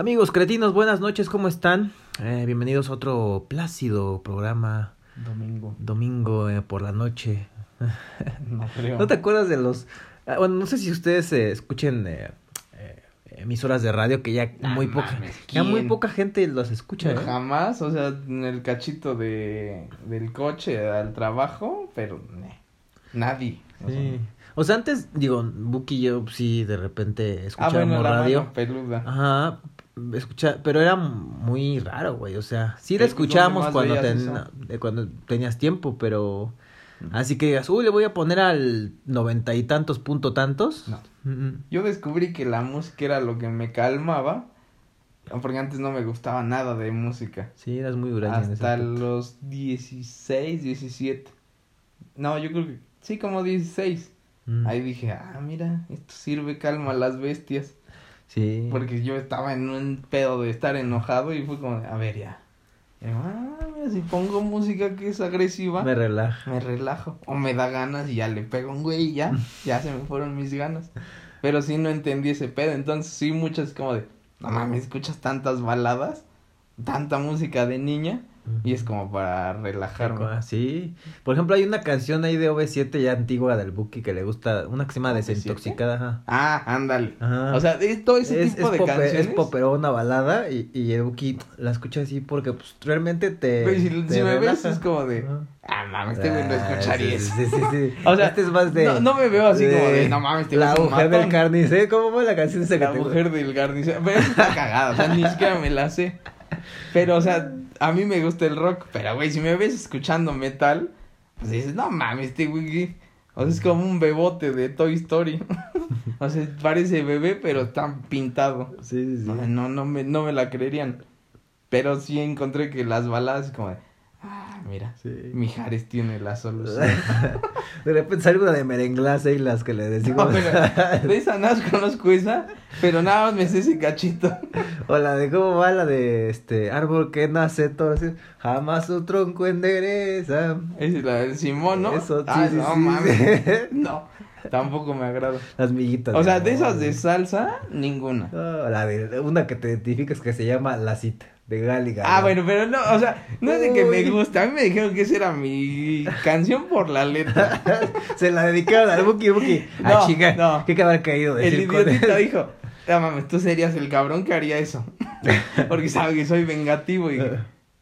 Amigos cretinos, buenas noches, ¿cómo están? Eh, bienvenidos a otro plácido programa Domingo. domingo eh, por la noche. No creo. ¿No te acuerdas de los... ah, bueno, no sé si ustedes eh, escuchen eh, emisoras de radio que ya No muy poca... mames, Ya muy poca gente los escucha, ¿eh? Jamás, o sea, en el cachito de del coche al trabajo, pero nadie. o sea. Sí. O sea, antes, digo, Buki y yo sí de repente Ah, escuchábamos bueno, la radio. peluda. Ajá, escucha, pero era muy raro, güey, o sea, sí la escuchábamos ¿dónde cuando, ten- cuando tenías tiempo, pero así que digas, uy, le voy a poner al noventa y tantos punto tantos. No. Mm, Yo descubrí que la música era lo que me calmaba, porque antes no me gustaba nada de música. Sí, eras muy en ese Hasta los 16, 17. No, yo creo que sí, como 16. Mm, Ahí dije, ah, mira, esto sirve calma a las bestias. Sí. Porque yo estaba en un pedo de estar enojado y fue como, a ver ya. Y ah, si pongo música que es agresiva, Me me... relaja. relajo. O me da ganas y ya le pego un güey y ya, ya se me fueron mis ganas. Pero sí no entendí ese pedo. Entonces sí, muchas como de, no mames, escuchas tantas baladas, tanta música de niña. Y es como para relajarme. Ah, Sí. Por ejemplo, hay una canción ahí de OV7 ya antigua del Buki que le gusta, una que se llama ¿OV7? Desintoxicada. Ajá. Ah, ándale. Ajá. O sea, de todo ese es, tipo es de canciones. es poperona balada y, y el Buki la escucha así porque pues realmente te. Güey, si, te si me ves es como de, Ajá. ah, mames, este güey no Ah, escucharía sí, eso. Sí, sí. O sea, este es más de. no- no me veo así como de, no mames, este La es mujer del matón. carnicero. ¿Cómo fue la canción esa que La te mujer del garnicero. Pero está cagada, o sea, ni siquiera me la sé. Pero, o sea, a mí me gusta el rock. Pero, güey, si me ves escuchando metal, pues dices, no mames, este güey. O sea, es como un bebote de Toy Story. o sea, parece bebé, pero está pintado. Sí, sí, sí. No, no, no me, no me la creerían. Pero sí encontré que las baladas, como de, mira, Sí. Mijares tiene la solución. De repente una de merenglase y las que le decimos. No, pero de esa más conozco esa, pero nada más me sé ese cachito. o la de cómo va la de este árbol que nace todo así. Jamás su tronco endereza. Es la del Simón, ¿no? Eso, sí, Ah, sí, no mames. No, tampoco me agrada. Las miguitas. O sea, de amor. esas de salsa, ninguna. No, la de una que te identificas que se llama La Cita, de Gali Gardel. Ah, bueno, pero no, o sea, no es de que me Uy. gusta. A mí me dijeron que esa era mi canción por la letra. Se la dedicaron al Buki Buki. Ah, No, chica, no. ¿qué que haber caído de El él? dijo, no mames, tú serías el cabrón que haría eso. Porque sabe que soy vengativo y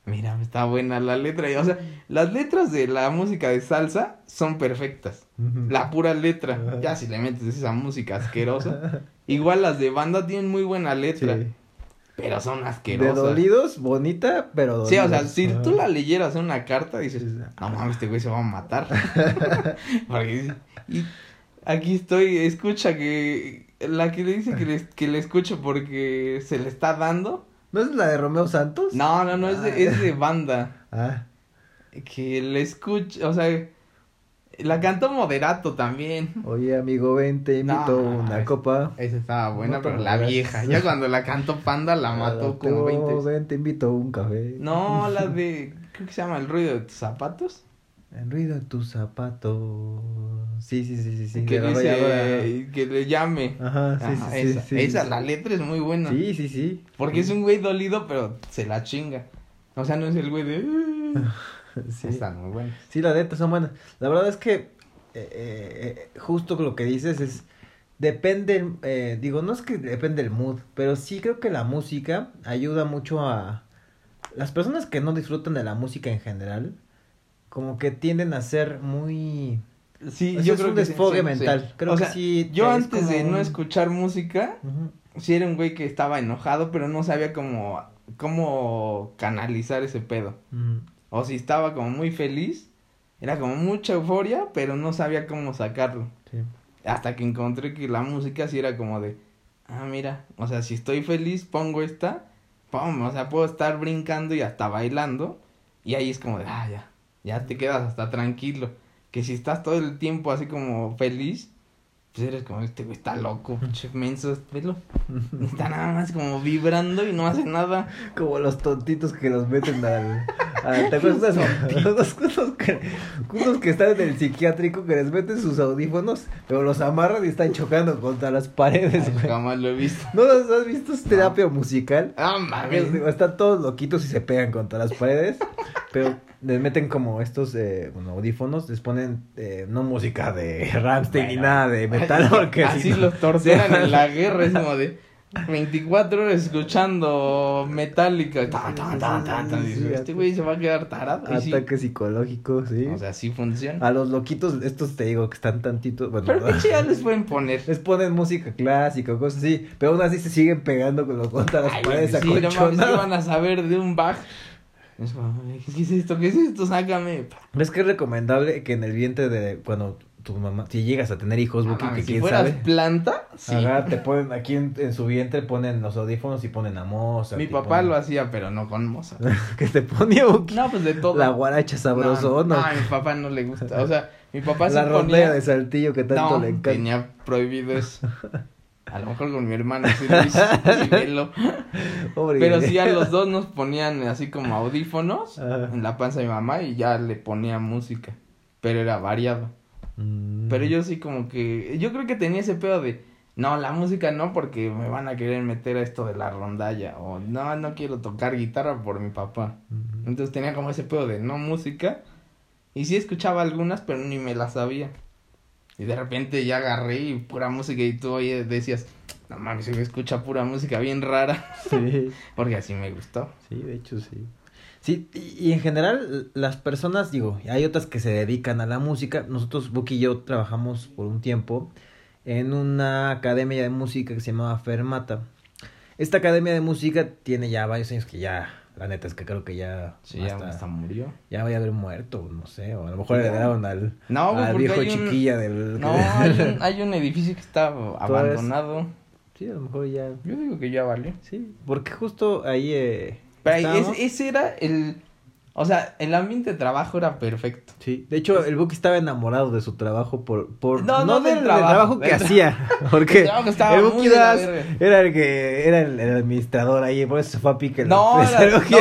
mira, está buena la letra. O sea, las letras de la música de salsa son perfectas. La pura letra. Ya si le metes esa música asquerosa. Igual las de banda tienen muy buena letra. Sí. Pero son De asquerosas. dolidos, bonita, pero Sí, dolidos. o sea, si Ajá. tú la leyeras en una carta, dices, Sí, sí. no mames, este güey se va a matar. Porque y aquí estoy, escucha que la que le dice que le, que le escucho porque se le está dando. ¿No es la de Romeo Santos? No, no, no, es de, es de banda. Ah, Que le escucha, o sea, la cantó Moderato también. oye, amigo, ven, te invito No, una es- copa. Esa estaba buena, No, pero la vieja. Ya cuando la cantó Panda la mató como 20. Ven, te invito un café. No, la de, creo que se llama El ruido de tus zapatos. El ruido de tus zapatos. Sí, sí, sí, sí, sí. que la dice que le llame. Ajá, sí, Ajá, sí, esa, sí, sí. esa, la letra es muy buena. Sí, sí, sí. Porque es un güey dolido, pero se la chinga. O sea, no es el güey de. Sí. Están muy buenos. Sí, las letras son buenas. La verdad es que eh, eh, eh, justo lo que dices es depende, eh, digo, no es que depende del mood, pero sí creo que la música ayuda mucho a las personas que no disfrutan de la música en general, como que tienden a ser muy Sí, yo es creo un que desfogue sí, mental. sí. Creo o que sea, sí Yo es antes de no escuchar música, Ujú. sí era un güey que estaba enojado, pero no sabía cómo, cómo canalizar ese pedo. O si estaba como muy feliz, era como mucha euforia, pero no sabía cómo sacarlo. Sí. Hasta que encontré que la música sí era como de, ah, mira, o sea, si estoy feliz, pongo esta, pum, o sea, puedo estar brincando y hasta bailando, y ahí es como de, ah, ya, ya te quedas hasta tranquilo. Que si estás todo el tiempo así como feliz, pues eres como, este güey está loco, pinche menso, velo. Está nada más como vibrando y no hace nada. Como los tontitos que los meten al, Ah, ¿Te acuerdas unos, unos, que, unos que están en el psiquiátrico que les meten sus audífonos, pero los amarran y están chocando contra las paredes, Ay, güey? jamás lo he visto. ¿No los has visto? Es terapia musical. Ah, mames. Están todos loquitos y se pegan contra las paredes, pero les meten como estos eh, bueno, audífonos, les ponen eh, no música de Ramstein ni Bueno. nada de metal, porque Así si no- los en la guerra, es como de 24 horas escuchando Metallica. Tan, tan, tan. Sí, Este güey se va a quedar tarado. Y sí, Ataque psicológico, sí. o sea, sí funciona. A los loquitos, estos te digo que están tantitos, bueno, Pero pinche ya les pueden poner. les ponen música clásica o cosas así, pero aún así se siguen pegando con los contra las paredes sí, no mames, ¿qué van a saber de un Bach? Es ¿qué es esto? ¿Qué es esto? Sácame. Es que es recomendable que en el vientre de cuando tu mamá, si llegas a tener hijos, No Buki, que si quién fueras sabe. planta, sí. Ajá, te ponen aquí en, en su vientre, ponen los audífonos y ponen a Mozart. Mi papá ponen- lo hacía, pero no con Mozart. que te ponía Buki. No, pues de todo. La guaracha sabrosona. No, no, a mi papá no le gusta. O sea, mi papá la se ponía... de saltillo que tanto no, le encanta. tenía prohibido eso. A lo mejor con mi hermano sí lo hizo, Pero sí a los dos nos ponían así como audífonos Ajá. en la panza de mi mamá y ya le ponía música. Pero era variado. Mm. Pero yo sí como que... Yo creo que tenía ese pedo de... No, la música no porque me van a querer meter a esto de la rondalla. O no, no quiero tocar guitarra por mi papá. Entonces tenía como ese pedo de no música. Y sí escuchaba algunas, pero ni me las sabía. Y de repente ya agarré y pura música y tú oye, decías, no mames, se escucha pura música bien rara. Sí. Porque así me gustó. Sí, de hecho sí. Sí, y, y en general las personas, digo, hay otras que se dedican a la música. Nosotros, Buki y yo, trabajamos por un tiempo en una academia de música que se llamaba Fermata. Esta academia de música tiene ya varios años que ya, la neta es que creo que ya, Sí, ya hasta- hasta murió. ya vaya a haber muerto, no sé, o a lo mejor heredaron al, No, al viejo hay un- chiquilla del... No, hay un, hay un edificio que está abandonado. Sí, a lo mejor ya... Yo digo que ya valió. Sí, porque justo ahí... Eh, Pero ahí- ese, ese era el... O sea, el ambiente de trabajo era perfecto. Sí, de hecho el Buki estaba enamorado de su trabajo por, por No, no del del, del trabajo, trabajo, que hacía, porque El trabajo estaba el Buki era el que era el, el administrador ahí, por eso se fue a pique. No, era- Buki,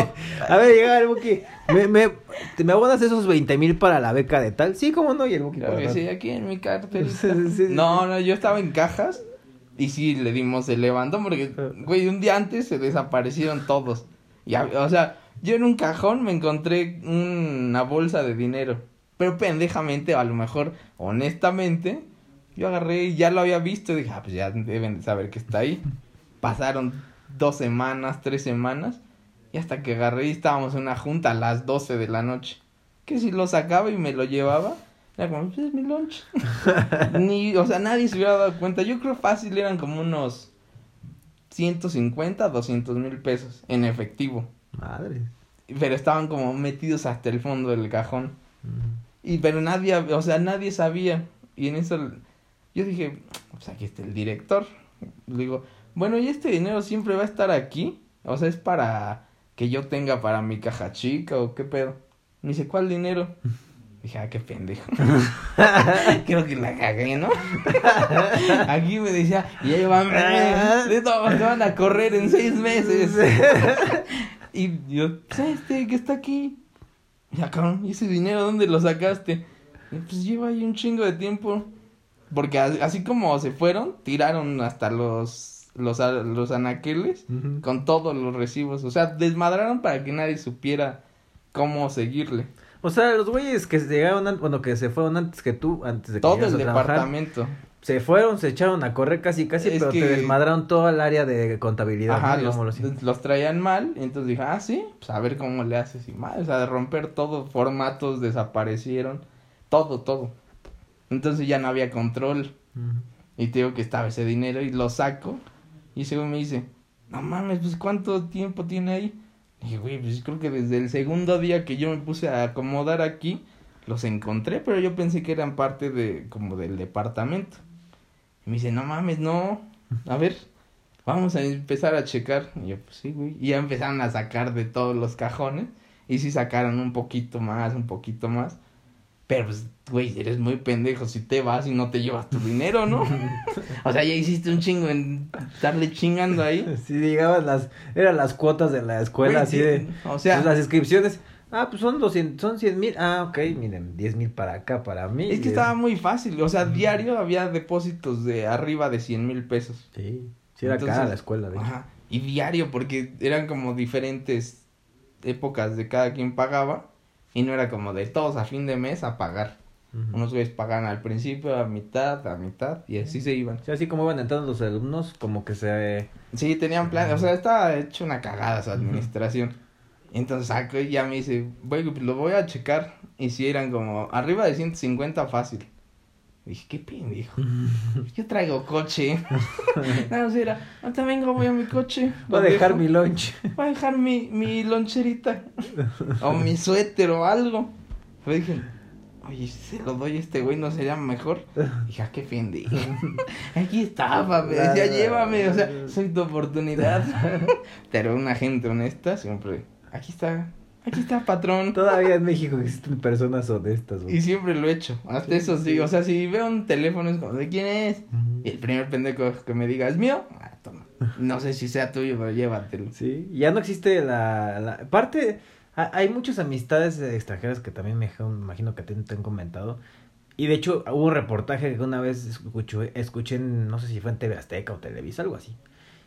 A ver, llegaba el Buki, me, me, ¿te- ¿me abonas esos 20 mil para la beca de tal? Sí, cómo no, y el Buki. Claro que "Para sí, nada". aquí en mi cartel. Sí, sí, sí. No, no, yo estaba en cajas y sí le dimos el levantón porque, güey, un día antes se desaparecieron todos. Y, o sea, yo en un cajón me encontré una bolsa de dinero. Pero pendejamente, a lo mejor, honestamente, yo agarré y ya lo había visto y dije, ah, pues ya deben de saber que está ahí. Pasaron dos semanas, tres semanas. Y hasta que agarré y estábamos en una junta a las 12 de la noche. Que si lo sacaba y me lo llevaba, era como, pues es mi lunch. Ni, o sea, nadie se hubiera dado cuenta. Yo creo fácil eran como unos 150, 200 mil pesos en efectivo. Madre. Pero estaban como metidos hasta el fondo del cajón. Y pero nadie, o sea, nadie sabía. Y en eso yo dije, pues aquí está el director. Le digo, bueno, ¿y este dinero siempre va a estar aquí? O sea, es para que yo tenga para mi caja chica o qué pedo. Me dice, ¿cuál dinero? Dije, ah, qué pendejo. Creo que la cagué, ¿no? Aquí me decía, y ahí van, de todos te van a correr en seis meses. Y yo, este que está aquí. Ya, cabrón, ¿y ese dinero dónde lo sacaste? Y, pues lleva ahí un chingo de tiempo. Porque así como se fueron, tiraron hasta los, los, los anaqueles con todos los recibos. O sea, desmadraron para que nadie supiera cómo seguirle. O sea, los güeyes que llegaron, bueno, que se fueron antes que tú, antes de que Todo el a departamento. Se fueron, se echaron a correr casi, casi, Es pero que- te desmadraron todo el área de contabilidad. Ajá, ¿no? los, traían mal. y Entonces dije, ah, sí, pues a ver cómo le haces y mal. O sea, de romper todo, formatos desaparecieron. Todo, todo. Entonces ya no había control. Y te digo que estaba ese dinero y lo saco. Y güey me dice, no mames, pues ¿cuánto tiempo tiene ahí? Y dije, güey, pues creo que desde el segundo día que yo me puse a acomodar aquí, los encontré, pero yo pensé que eran parte de, como del departamento. Y me dice, no mames, no. A ver, vamos a empezar a checar. Y yo, pues sí, güey. Y ya empezaron a sacar de todos los cajones. Y sí sacaron un poquito más, un poquito más. Pero pues, güey, eres muy pendejo si te vas y no te llevas tu dinero, ¿no? o sea, ya hiciste un chingo en estarle chingando ahí. Sí, llegaban las, eran las cuotas de la escuela, Güey, así sí, de, O sea, pues, las inscripciones, Ah, pues son 200, son 100 mil. Ah, ok, miren, 10 mil para acá, para mí. Es que estaba muy fácil, o sea, diario había depósitos de arriba de 100 mil pesos. Sí, sí era Entonces, cara la escuela, de. Ajá, y diario, porque eran como diferentes épocas de cada quien pagaba, y no era como de todos a fin de mes a pagar. Ujú. Unos güeyes pagan al principio, a mitad, a mitad, y así se iban. Sí, así como iban entrando los alumnos, como que se... Sí, tenían plan, o sea, estaba hecho una cagada su administración. Entonces saco y ya me dice, güey, pues lo voy a checar. Y si eran como arriba de 150 fácil. dije, qué pendejo. Yo traigo coche. no, sí era, ahorita vengo, voy a mi coche. Voy a dejar mi lunch. Voy a dejar mi, mi loncherita. o mi suéter o algo. Pero dije, oye, si se lo doy a este güey, ¿no sería mejor? Dije, ah, qué pendejo. Aquí estaba, me decía, llévame, o sea, soy tu oportunidad. Pero una gente honesta siempre, aquí está, aquí está, patrón. Todavía en México existen personas honestas, güey. Y siempre lo he hecho, hasta eso sí, o sea, si veo un teléfono es como, ¿de quién es? Y el primer pendejo que me diga, ¿es mío? Ah, toma. No sé si sea tuyo, pero llévatelo. Sí, ya no existe la... la... Parte, ha- hay muchas amistades extranjeras que también me me imagino que te, te han comentado. Y de hecho hubo un reportaje que una vez escuché, escuché en, no sé si fue en TV Azteca o Televisa, algo así.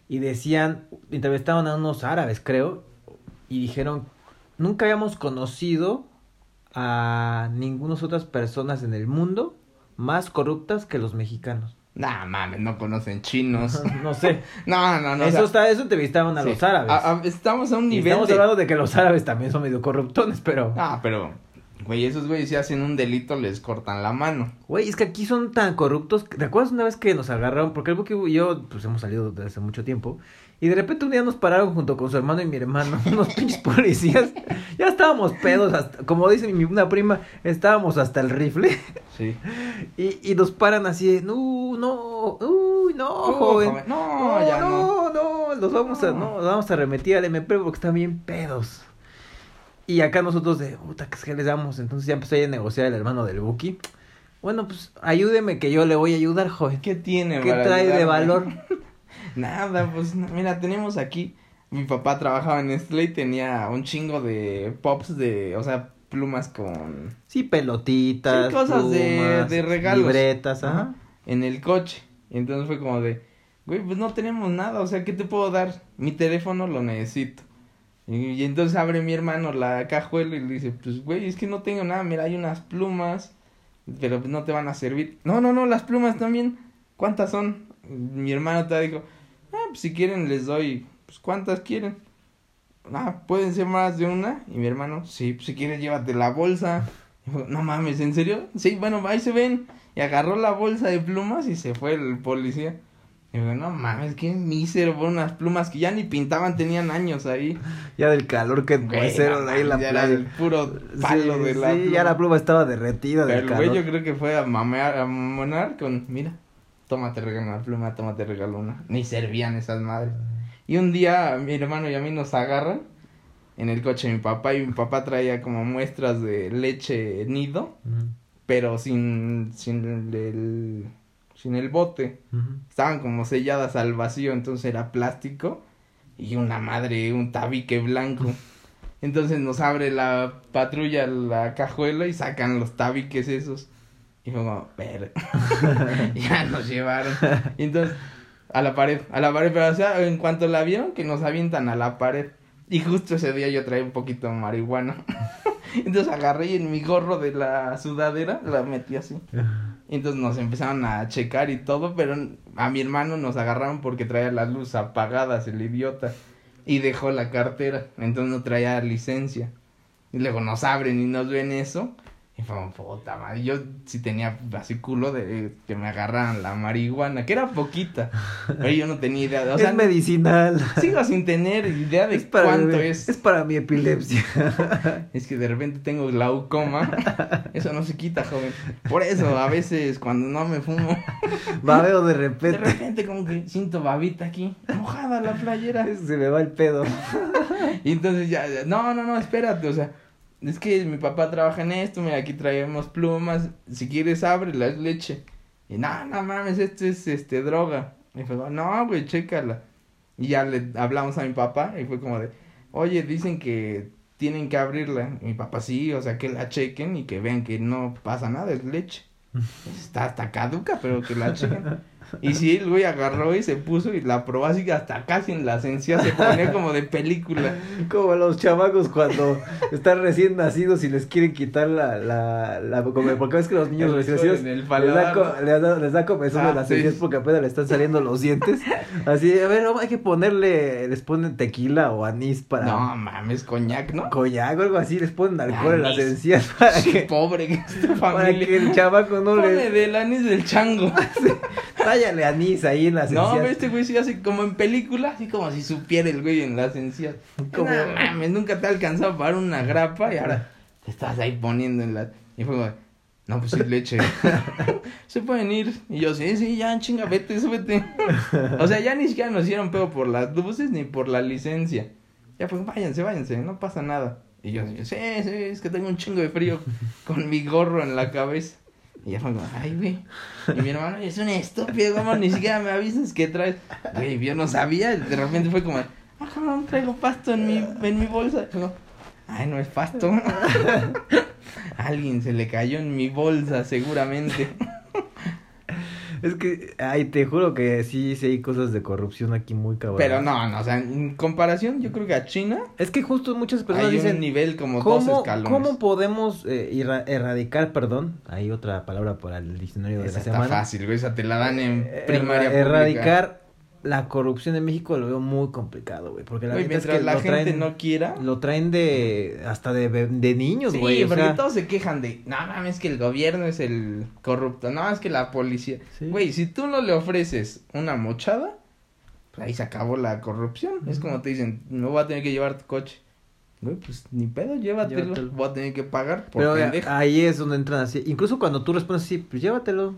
Y decían, entrevistaban a unos árabes, creo, y dijeron, nunca habíamos conocido a ninguna otras personas en el mundo más corruptas que los mexicanos. Nah, mames, no conocen chinos. No sé. No, no, no. o eso, sea, está, eso entrevistaban a sí. los árabes. A- a- estamos a un Y nivel estamos de... hablando de que los árabes también son medio corruptones, pero... Ah, pero, güey, esos güeyes si hacen un delito les cortan la mano. Güey, es que aquí son tan corruptos. ¿Te acuerdas una vez que nos agarraron? Porque el Buki y yo, pues hemos salido desde hace mucho tiempo. Y de repente un día nos pararon junto con su hermano y mi hermano, unos pinches policías. Ya estábamos pedos, hasta, como dice mi una prima, estábamos hasta el rifle. Sí. Y, y nos paran así, de, no, no, uy, no, joven. No, ya no. no, no, los vamos a, no, los vamos a remitir al MP porque están bien pedos. Y acá nosotros de, puta, ¿qué les damos? Entonces ya empezó a negociar el hermano del Buki. Bueno, pues ayúdeme que yo le voy a ayudar, joven. ¿Qué tiene, ¿Qué trae de valor? Nada, pues mira, tenemos aquí. Mi papá trabajaba en Nestlé y tenía un chingo de pops de, o sea, plumas con. Sí, pelotitas, Sí, cosas de- de regalos. libretas, ajá. Ajá. en el coche. Y entonces fue como de, güey, pues no tenemos nada, o sea, ¿qué te puedo dar? Mi teléfono lo necesito. Y, y entonces abre mi hermano la cajuela y le dice, pues, güey, es que no tengo nada, mira, hay unas plumas, pero pues no te van a servir. No, no, no, las plumas también, ¿cuántas son? Mi hermano te dijo, ah, pues si quieren les doy, pues, ¿cuántas quieren? Ah, pueden ser más de una. Y mi hermano, sí, pues si quieres llévate la bolsa. Y dijo, no mames, ¿en serio? Sí, bueno, ahí se ven. Y agarró la bolsa de plumas y se fue el policía. Y digo, no mames, qué mísero por unas plumas que ya ni pintaban, tenían años ahí. Ya del calor que no ahí la mames, ya era playa. el puro palo sí, de la sí, pluma. ya la pluma estaba derretida Pero del el güey calor. yo creo que fue a mamear, a mamonar con, mira, tómate regalo una pluma, tómate regalo una. Ni servían esas madres. Y un día mi hermano y a mí nos agarran en el coche de mi papá y mi papá traía como muestras de leche nido, pero sin, sin el, sin el bote. Estaban como selladas al vacío, entonces era plástico y una madre, un tabique blanco. Entonces nos abre la patrulla la cajuela y sacan los tabiques esos. Y fue como, ver. ya nos llevaron. Y entonces, a la pared, a la pared, pero o sea, en cuanto la vieron, que nos avientan a la pared. Y justo ese día yo traía un poquito de marihuana. entonces agarré y en mi gorro de la sudadera la metí así. Entonces nos empezaron a checar y todo, pero a mi hermano nos agarraron porque traía las luces apagadas, el idiota. Y dejó la cartera, entonces no traía licencia. Y luego nos abren y nos ven eso. Y fue como, puta madre. Yo sí tenía así culo de que me agarraran la marihuana, que era poquita. Pero yo no tenía idea. de- O sea, es medicinal. sigo sin tener idea de Es para, cuánto mi, es. es para mi epilepsia. Es que de repente tengo glaucoma. Eso no se quita, joven. Por eso, a veces cuando no me fumo, Babeo de de repente. repente como que siento babita aquí, mojada la playera. Se me va el pedo. Y entonces ya, no, no, no, espérate, o sea, es que mi papá trabaja en esto, mira, aquí traemos plumas, si quieres ábrela, es leche. Y no, no mames, esto es, este, droga. Y fue, no, güey, chécala. Y ya le hablamos a mi papá y fue como de, oye, dicen que tienen que abrirla. Y mi papá sí, o sea, que la chequen y que vean que no pasa nada, es leche. Está hasta caduca, pero que la chequen. Y sí, el güey agarró y se puso y la probó así hasta casi en la encías se ponía como de película. Como los chamacos cuando están recién nacidos y les quieren quitar la, la, la como, porque ves que los niños recién nacidos les da, les da, les da comezón Ah, las sí. encías porque apenas le están saliendo los dientes. Así, a ver, hay que ponerle, les ponen tequila o anís para No mames, coñac, ¿no? coñac o algo así, les ponen alcohol en las encías para Sí, que, Pobre que esta para familia. que el chamaco no Ponle le... del anís del chango. Tállale anís ahí en las No, pero este güey sí hace como en película, así como si supiera el güey en las encías. Como- No mames, nunca te ha alcanzado para una grapa y ahora te estás ahí poniendo en la... Y fue como, no, pues sí, leche. Se pueden ir. Y yo, sí, sí, ya, chinga, vete, súbete. o sea, ya ni siquiera nos hicieron pedo por las luces ni por la licencia. Ya, pues váyanse, váyanse, no pasa nada. Y yo, sí, sí, es que tengo un chingo de frío con mi gorro en la cabeza. Y ya fue como, ay, güey. Y mi hermano, es un estúpido, ¿cómo ni siquiera me avisas que traes? Güey, yo no sabía. De repente fue como, ah, cabrón, traigo pasto en mi, en mi bolsa. Yo, ay, no es pasto. Alguien se le cayó en mi bolsa, seguramente. Es que, ay, te juro que sí, sí hay cosas de corrupción aquí muy cabrón. Pero no, no, o sea, en comparación, yo creo que a China Es que justo muchas personas hay dicen, un nivel como dos ¿cómo, escalones. ¿cómo podemos eh, erradicar, perdón? Hay otra palabra para el diccionario de Esa la está semana. fácil, güey, esa te la dan en Eh, primaria erradicar la corrupción en México lo veo muy complicado, güey. Porque la Güey, neta es mientras que la lo gente no quiera. lo traen de, hasta de, de niños, Sí, güey. o porque sea, todos se quejan de, no mames, que el gobierno es el corrupto, no, es que la policía. Sí. Güey, si tú no le ofreces una mochada, pues ahí se acabó la corrupción. Es como te dicen, me voy a tener que llevar tu coche. Güey, pues ni pedo, llévatelo. Llévatelo. Voy a tener que pagar por Pero pendejo. ahí es donde entran así. Incluso cuando tú respondes así, pues llévatelo.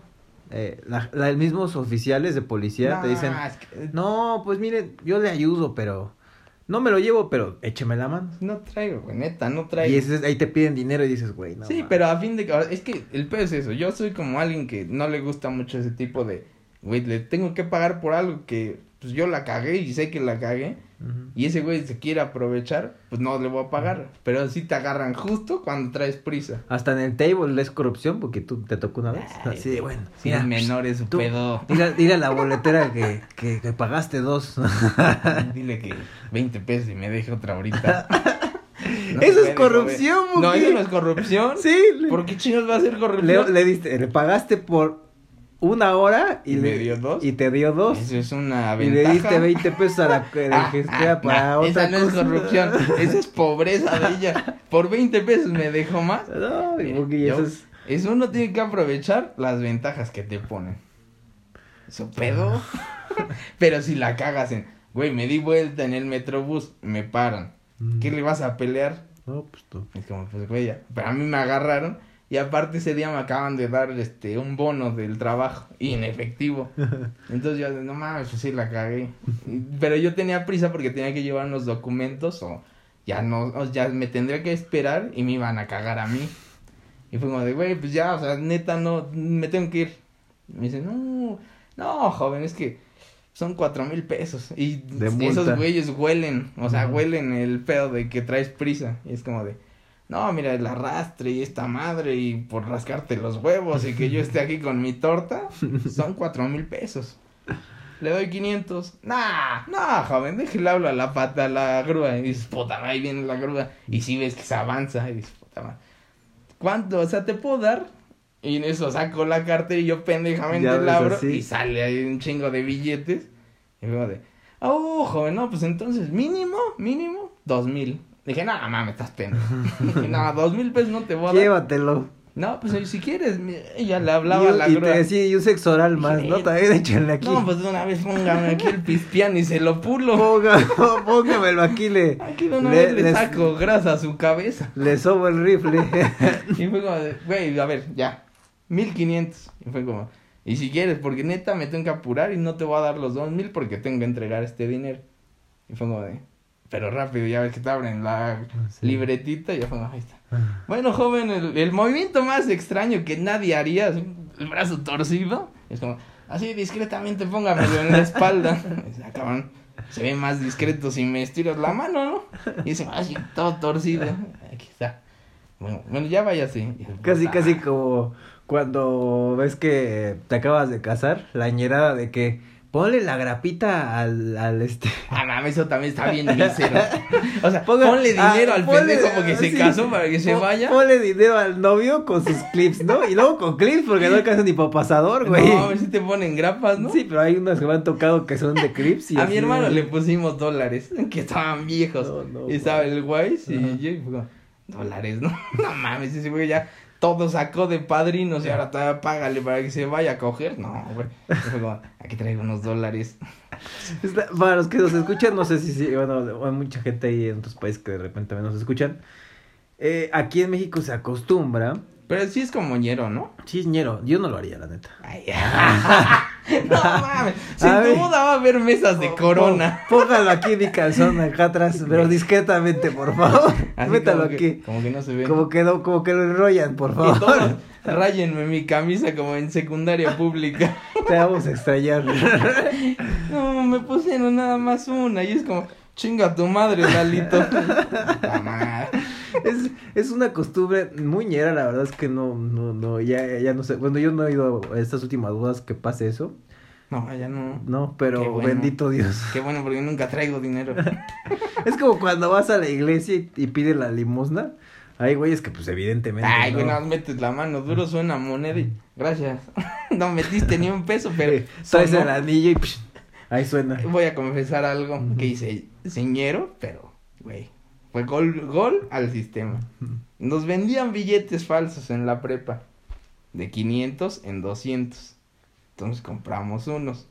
Eh, la, la- mismos oficiales de policía te dicen, es que- no, pues miren, yo le ayudo, pero no me lo llevo, pero écheme la mano. no traigo, güey, neta, no traigo. Y ese ahí te piden dinero y dices, güey, no. sí, mames". pero a fin de es que el pedo es eso. Yo soy como alguien que no le gusta mucho ese tipo de, güey, le tengo que pagar por algo que pues yo la cagué y sé que la cagué. Y ese güey se quiere aprovechar, pues no le voy a pagar. Pero sí te agarran justo cuando traes prisa. Hasta en el table es corrupción porque tú te tocó una vez. Ay, Así de, bueno, mira, es menor es su tú- pedo. Dile, dile a la boletera que, que, que pagaste dos. Dile que 20 pesos y me deje otra ahorita. No Eso es corrupción, joven. No, eso no es corrupción. sí, le, ¿Por qué chinos va a ser le, corrupción? le diste, le pagaste por una hora y, ¿Y le dio dos? Y te dio dos. Eso es una y le ventaja. diste 20 pesos a la que Ah, ah, para nah, otra esa no es corrupción, esa es pobreza de ella. Por 20 pesos me dejó más. No, Yo- eso es... Eso uno tiene que aprovechar las ventajas que te ponen. Su pedo. Pero si la cagas en, güey, me di vuelta en el metrobús, me paran. ¿Qué le vas a pelear? No, pues tú. Es como, pues, güey, ya. Pero a mí me agarraron y aparte ese día me acaban de dar este un bono del trabajo y en efectivo. Entonces yo, no mames, pues sí la cagué. Pero yo tenía prisa porque tenía que llevar unos documentos o ya no, o ya me tendría que esperar y me iban a cagar a mí. Y fue como de, güey, pues ya, o sea, neta, no, me tengo que ir. Me dice, no, no, joven, es que son cuatro mil pesos. Y De esos güeyes huelen, o sea, huelen el pedo de que traes prisa. Y es como de, no, mira, el arrastre y esta madre y por rascarte los huevos y que yo esté aquí con mi torta, son cuatro mil pesos. Le doy 500. Nah, nah, joven, déjale hablo a la pata, a la grúa. Y dices, puta, ahí viene la grúa. Y si ves que se avanza, y dices, puta madre. ¿Cuánto? O sea, te puedo dar. Y en eso saco la cartera y yo pendejamente la abro así. y sale ahí un chingo de billetes. Y luego de, oh, joven, no, pues entonces mínimo, mínimo, dos mil. Dije, no, mames, estás pendejo. Dije, no, dos mil pesos no te voy a dar. Llévatelo. No, pues si quieres, ella le hablaba y, a la y grúa. te decía, y un sexo oral más, ¿no? Sí. También aquí. No, pues de una vez póngame aquí el pispián y se lo pulo. Ponga, póngamelo aquí, le, Aquí de una le- vez le, saco grasa a su cabeza. le sobo el rifle. Y fue como, güey, a ver, ya, mil quinientos. Y fue como, y si quieres, porque neta me tengo que apurar y no te voy a dar los dos mil porque tengo que entregar este dinero. Y fue como de, pero rápido, ya ves que te abren la Sí. libretita y ya fue como, ahí está. Bueno, joven, el, el movimiento más extraño que nadie haría, así, el brazo torcido, es como, así discretamente póngamelo en la espalda. Y dice, "Ah, se ve más discreto si me estiras la mano, ¿no? Y dice, así, todo torcido. Aquí está. Bueno, bueno ya váyase. Casi, Ah, casi como cuando ves que te acabas de casar, la ñerada de que ponle la grapita al, al este. Ah, mames, eso también está bien mísero. O sea, Ponga- ponle dinero ah, al ponle- pendejo porque se sí. casó para que se vaya. Ponle dinero al novio con sus clips, ¿no? Y luego con clips porque no alcanza ni para pasador, güey. No, a ver si te ponen grapas, ¿no? Sí, pero hay unos que me han tocado que son de clips y a así mi hermano le pusimos dólares, que estaban viejos. No, no, y estaba el Wise y yo, dólares, ¿no? No mames, ese güey ya todo sacó de padrinos y ahora todavía págale para que se vaya a coger. No, güey. Aquí traigo unos dólares. Está- Para los que nos escuchan, no sé si sí, bueno, hay mucha gente ahí en otros países que de repente nos escuchan. Eh, aquí en México se acostumbra. Pero sí es como ñero, ¿no? Sí, ñero, yo no lo haría, la neta. Ay, no mames. Sin A ver. duda va a haber mesas de corona. Pó- Póngalo aquí mi calzón acá atrás, pero discretamente, por favor. Así Métalo como que- aquí. como que no se ve. Como que, no- como que lo enrollan, por Y favor. todos, ráyenme mi camisa como en secundaria pública. Te vamos a extrañar. No, me pusieron nada más una. Y es como, chinga tu madre, Lalito. Es, es una costumbre muy ñera, la verdad es que no, no, no, ya, ya no sé. Bueno, yo no he ido a estas últimas dudas que pase eso. No, ya no. No, pero bueno. bendito Dios. Qué bueno, porque nunca traigo dinero. Es como cuando vas a la iglesia y, y pides la limosna. Hay güeyes que, pues, evidentemente. Ay, no. güey, más metes la mano duro, suena moneda y gracias. No metiste ni un peso, pero Eh, Traes el anillo y psh, ahí suena. Voy a confesar algo que hice señero, pero, güey, fue gol, gol al sistema. Nos vendían billetes falsos en la prepa, de 500 en 200. Entonces compramos unos.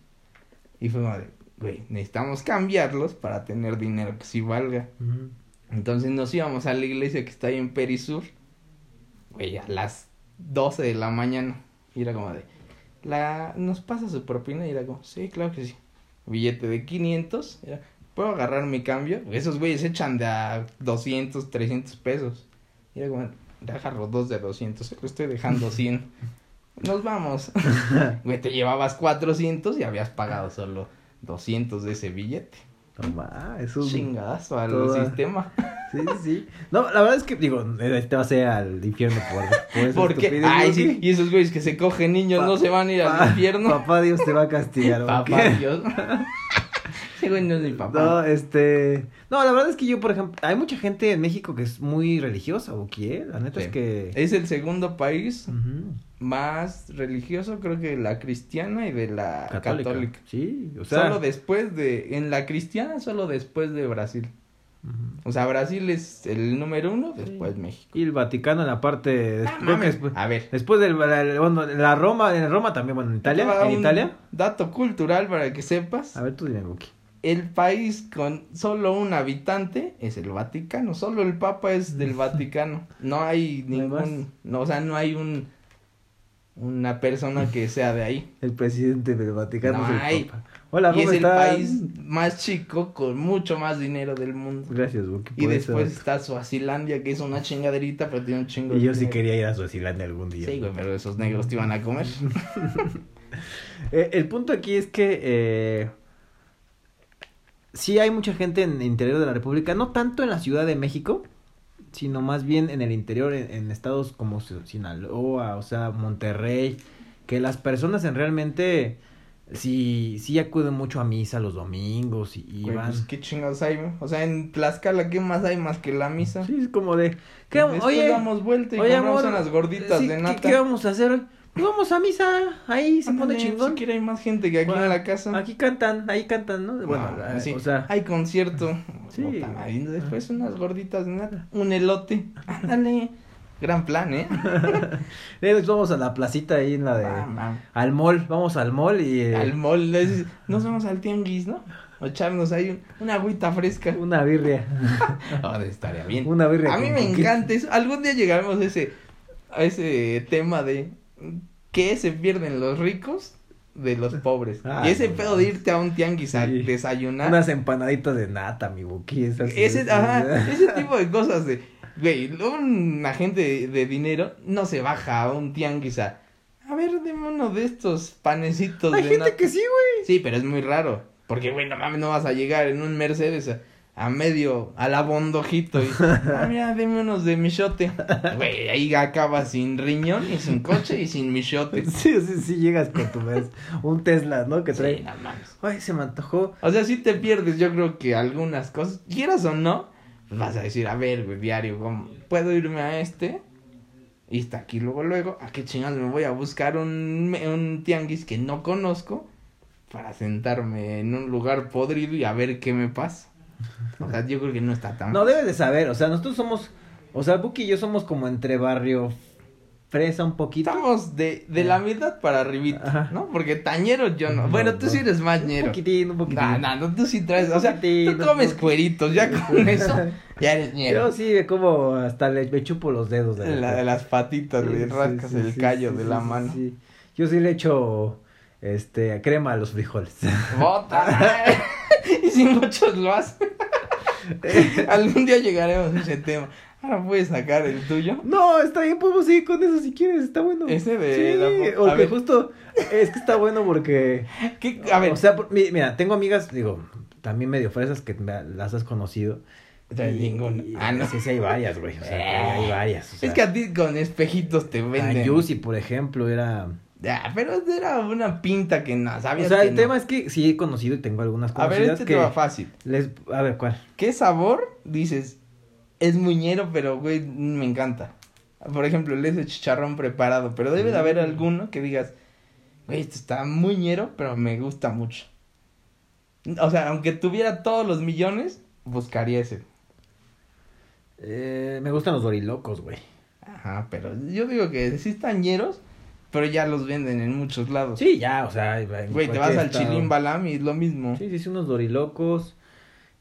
Y fue como de, güey, necesitamos cambiarlos para tener dinero que sí valga. Entonces nos íbamos a la iglesia que está ahí en Perisur, güey, a las 12 de la mañana. Y era como de, la, ¿nos pasa su propina? Y era como, sí, claro que sí. Billete de 500, era, ¿puedo agarrar mi cambio? Esos güeyes echan de a 200, 300 pesos. Y era como, los dos de 200, lo estoy dejando 100. Nos vamos. Güey, te llevabas 400 y habías pagado solo 200 de ese billete. No ma, es un... Chingadazo al toda- sistema. Sí, sí, sí. No, la verdad es que, digo, te vas a ir al infierno por, por Porque, ay, sí, y esos güeyes que se cogen niños Pa- no se van a ir al infierno. Papá Dios te va a castigar. ¿o Papá? Dios. Ese güey no es mi papá. No, este... No, la verdad es que yo, por ejemplo, hay mucha gente en México que es muy religiosa, ¿o? La neta Sí. es que... Es el segundo país más religioso, creo que la cristiana y de la católica. Católica. Sí, o sea... Solo después de, en la cristiana, solo después de Brasil. O sea, Brasil es el número uno, después México. Y el Vaticano en la parte... Ah, mames. después, A ver. después del... la- bueno, la Roma, en Roma también, bueno, en Italia, en Italia... Dato cultural para que sepas. A ver, tú dime, Buki. El país con solo un habitante es el Vaticano, solo el Papa es del Vaticano. No hay ningún, no, o sea, no hay un una persona que sea de ahí. El presidente del Vaticano No es el hay. Papa. Hola, y ¿cómo es el estás? país más chico con mucho más dinero del mundo. Gracias, Buki. Y después eso. está Suazilandia, que es una chingaderita, pero tiene un chingo de Y yo sí dinero. quería ir a Suazilandia algún día. Sí, güey, pero esos negros te iban a comer. Eh, el punto aquí es que eh, sí hay mucha gente en el interior de la República, no tanto en la Ciudad de México, sino más bien en el interior, en, en estados como Sin- Sinaloa, o sea, Monterrey, que las personas en realmente sí, sí acuden mucho a misa los domingos y, y Güey, van. pues qué chingados hay? O sea, en Tlaxcala, ¿qué más hay más que la misa? Sí, es como de, ¿qué, Después oye, damos vuelta y oye, compramos amor, unas gorditas sí, de ¿qué- nata. ¿qué, vamos a hacer hoy? Vamos a misa, ahí se pone chingón. Si quiere hay más gente que aquí Bueno, en la casa. Aquí cantan, ahí cantan, ¿no? Bueno, No, eh, sí, o sea, hay concierto. Sí. Y después unas gorditas de nata. Un elote. Ándale. Gran plan, ¿eh? vamos a la placita ahí en la de... Ah, man. Al mall, vamos al mall y... eh, Al mall. es- Nos vamos al tianguis, ¿no? O echarnos ahí un- una agüita fresca. Una birria. Oh, estaría bien. Una birria A mí me encanta eso. Algún día llegaremos a ese, a ese tema de qué se pierden los ricos de los pobres. Y ese no pedo de irte a un tianguis a Sí. desayunar. Unas empanaditas de nata, mi buki. Esas, Ese, ajá, ese tipo de cosas de, güey, un agente de, de dinero no se baja a un tianguis a, a ver, deme uno de estos panecitos Hay de gente nata. que sí, güey. Sí, pero es muy raro, porque, güey, no mames, no vas a llegar en un Mercedes a, a medio, a la bondojito y, ah, mira, deme unos de michote. Güey, ahí acabas sin riñón y sin coche y sin michote. Sí, sí, sí, llegas con tu vez. Un Tesla, ¿no? Que trae. Sí, no mames. Ay, se me antojó. O sea, si te pierdes, yo creo que algunas cosas, quieras o no, vas a decir, a ver, güey, diario, ¿cómo? ¿puedo irme a este? Y está aquí luego, luego, ¿a qué chingados me voy a buscar un, un tianguis que no conozco para sentarme en un lugar podrido y a ver qué me pasa? O sea, yo creo que no está tan... No, debes de saber, o sea, nosotros somos, o sea, Buki y yo somos como entre barrio fresa un poquito. Estamos de, de la mitad para arribita, Ajá. ¿no? Porque tañero yo no. No, bueno, tú no. sí eres más Un ñero. poquitín, un poquitín. No, no, no, tú sí traes, o sea, tú un comes cueritos, ya con eso, ya eres ñero. Yo sí, como hasta le me chupo los dedos. de La de las patitas, Sí, güey, sí, rascas sí, el sí, callo sí, de sí, la mano. sí. Yo sí le echo, este, crema a los frijoles. ¡Bota! y si muchos lo hacen. Algún día llegaremos a ese tema. Ahora puedes sacar el tuyo. No, está bien, podemos seguir con eso si quieres, está bueno. Ese de Sí, porque ver. justo, es que está bueno porque... ¿Qué? A ver, O sea, por- mira, tengo amigas, digo, también medio fresas que me- las has conocido. Y- ninguna. y- Ah, no. Sí, sí, hay varias, güey. O sea, hay varias. O sea, es que a ti con espejitos te venden. a Yusi, por ejemplo, era... Ya, pero era una pinta que no O sabías sea, que el no. tema es que sí he conocido y tengo algunas A ver, este que... te va fácil. Les... A ver, ¿cuál? ¿Qué sabor dices? Es muñero, pero güey, me encanta. Por ejemplo, el ese chicharrón preparado, pero debe de haber Mm. alguno que digas, güey, esto está muñero, pero me gusta mucho. O sea, aunque tuviera todos los millones, buscaría ese. Eh, me gustan los dorilocos, güey. Ajá, pero yo digo que sí están ñeros, pero ya los venden en muchos lados. Sí, ya, o sea... Güey, te vas al. Chilín Balam y es lo mismo. Sí, sí, sí, unos dorilocos.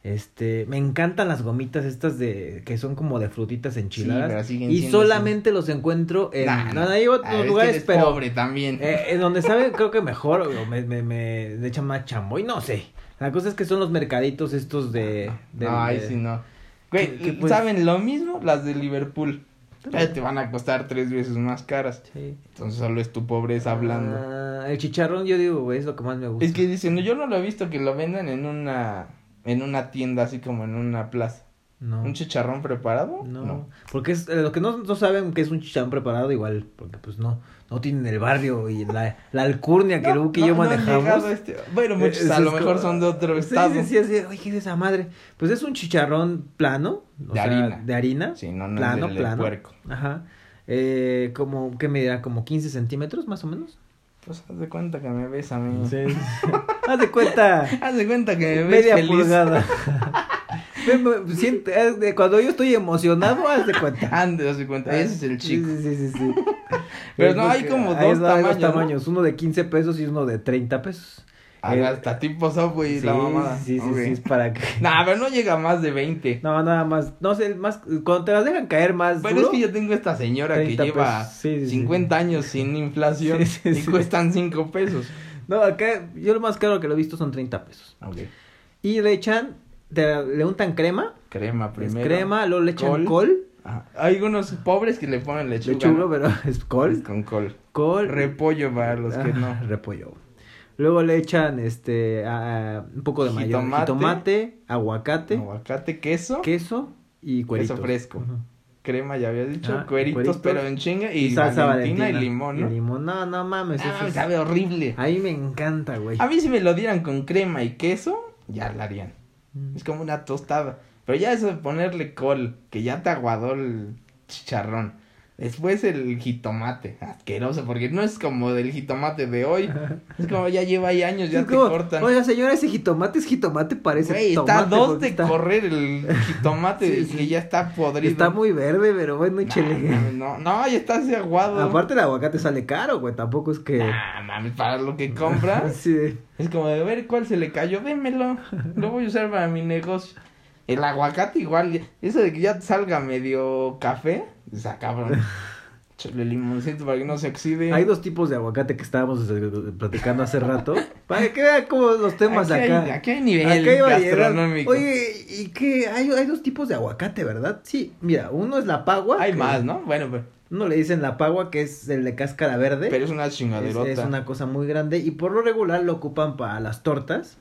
Este, me encantan las gomitas estas de que son como de frutitas enchiladas. siguen y solamente los encuentro en Nah, no, hay Ah, otros es que lugares, eres pero pobre también. eh, en donde saben creo que mejor o me me me le echan más chamboy, no sé. La cosa es que son los mercaditos estos de, de no, ahí de- sí no. Güey, que, pues- ¿saben lo mismo? Las de Liverpool. Eh, te van a costar tres veces más caras. Sí. Entonces solo es tu pobreza hablando. Ah, el chicharrón yo digo, güey, es lo que más me gusta. Es que dicen, yo no lo he visto que lo vendan en una en una tienda así como en una plaza. No. ¿Un chicharrón preparado? No, porque es, eh, lo que no, no saben que es un chicharrón preparado igual, porque pues no, no tienen el barrio y la, la alcurnia que No, Luke y yo manejamos. a este- Bueno, muchos Eh, a es lo mejor como- son de otro estado. Sí, sí, sí, oye, ¿qué es esa madre? Pues es un chicharrón plano. o De sea, harina. De harina. Sí, no, no plano, del- del plano. puerco. Ajá. Eh, como, ¿qué medirá? Como 15 centímetros, más o menos. Pues haz de cuenta que me ves a mí. Haz de cuenta. Haz de cuenta que me ves media feliz. pulgada. Siente- de- cuando yo estoy emocionado, haz de cuenta. Ande, haz de cuenta. Ese es el chico. Sí, sí, sí, sí, sí. Pero Eh, no, hay porque como dos no, hay tamaños, ¿no? Uno de 15 pesos y uno de 30 pesos. Ah, Eh, hasta tipo Subway sí, la mamada. sí, sí, Ok. sí, es para que... Nah, pero no llega más de 20. No, nada más, no sé, más, cuando te las dejan caer más Bueno, es duro, que yo tengo esta señora que 30 lleva. Sí, sí, sí. 50 años sin inflación y cuestan 5 pesos. No, acá, yo lo más caro que lo he visto son 30 pesos. Ok. Y le echan, te- le untan crema, Crema es primero. crema, luego le echan Col. col, Ajá. Hay unos pobres que le ponen lechuga. lechuga, ¿no? pero es Es col, con col. col, Repollo para los que no. Ah, repollo. Luego le echan, este, un poco de Jitomate. jitomate, aguacate, Aguacate, queso, queso y cueritos. fresco. Ujú. crema, ya había dicho, Ah, cueritos, cueritos. pero en chinga y, Y salsa Valentina, valentina. y limón, ¿no? Y limón, no, no mames. Ah, eso es- sabe horrible. A mí me encanta, güey. A mí si me lo dieran con crema y queso, ya la harían. Mm. Es como una tostada. Pero ya eso de ponerle col, que ya te aguadó el chicharrón. Después el jitomate, asqueroso, porque no es como del jitomate de hoy. Es como ya lleva ahí años, ya Es te como, cortan. Oiga, señora, ese jitomate es jitomate, parece Güey, está a dos de está, correr el jitomate Sí, que ya está podrido. Está muy verde, pero bueno, Nah, échele. mames, No, no, ya está así aguado. Aparte, el aguacate sale caro, güey. Tampoco es que. Nah, mames, para lo que compras. Sí. Es como de ver cuál se le cayó, démelo. Lo voy a usar para mi negocio. El aguacate igual, eso de que ya salga medio café, está cabrón. Échale limoncito para que no se oxide. Hay dos tipos de aguacate que estábamos eh, platicando hace rato. Para que vean como los temas aquí acá. Hay, aquí hay nivel Acá gastronómico. Oye, ¿y qué? Hay, hay dos tipos de aguacate, ¿verdad? Sí, mira, uno es la pagua. hay que más, ¿no? Bueno, pero, Uno le dicen la pagua, que es el de cáscara verde. pero es una es, chingaderota. es una cosa muy grande y por lo regular lo ocupan para las tortas.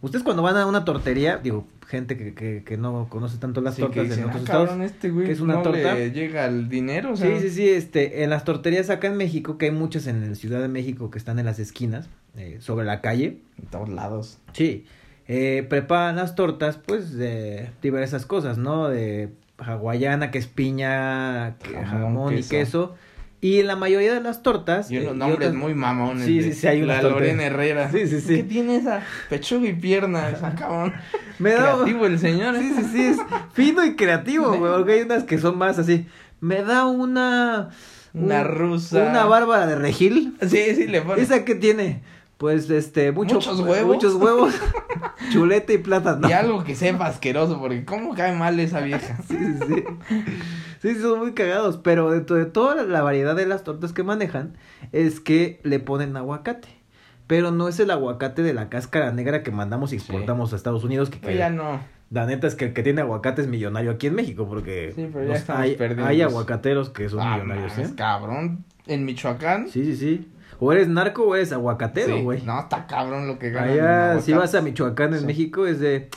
Ustedes cuando van a una tortería, digo, gente que, que, que no conoce tanto las Sí, tortas que dicen, en otros "Ah, estados. cabrón, este güey que es una no torta". le llega el dinero, o sea. Sí, sí, sí, este, en las torterías acá en México, que hay muchas en la Ciudad de México que están en las esquinas, eh, sobre la calle, En todos lados. sí, eh, preparan las tortas, pues, de diversas cosas, ¿no? De hawaiana, que es piña, que- Jamón, jamón, y queso. queso, y la mayoría de las tortas... Y eh, unos nombres otras- muy mamones. Sí, sí, sí, hay unas La tortas. Lorena Herrera. Sí, sí, sí. ¿Qué tiene esa pechuga y pierna? Esa cabrón. Me da... Creativo el señor. ¿eh? Sí, sí, sí, es fino y creativo, güey, porque hay unas que son más así. Me da una... Una un- rusa. Una bárbara de regil. Sí, sí, le pone. ¿Esa que tiene? Pues, este, mucho- Muchos huevos. Muchos huevos, chuleta y plátano. Y algo que sepa asqueroso, porque cómo cae mal esa vieja. Sí, sí, sí. Sí, sí, son muy cagados, pero dentro de toda la variedad de las tortas que manejan, es que le ponen aguacate. Pero no es el aguacate de la cáscara negra que mandamos y exportamos a Estados Unidos, que, Pero que ya no. la neta es que el que tiene aguacate es millonario aquí en México, porque Sí, pero ya los- estamos hay, hay aguacateros que son Ah, millonarios, ¿eh? cabrón. En Michoacán. Sí, sí, sí. O eres narco o eres aguacatero, sí. güey. No, está cabrón lo que gana. Allá, si vas a Michoacán, en. México, es de,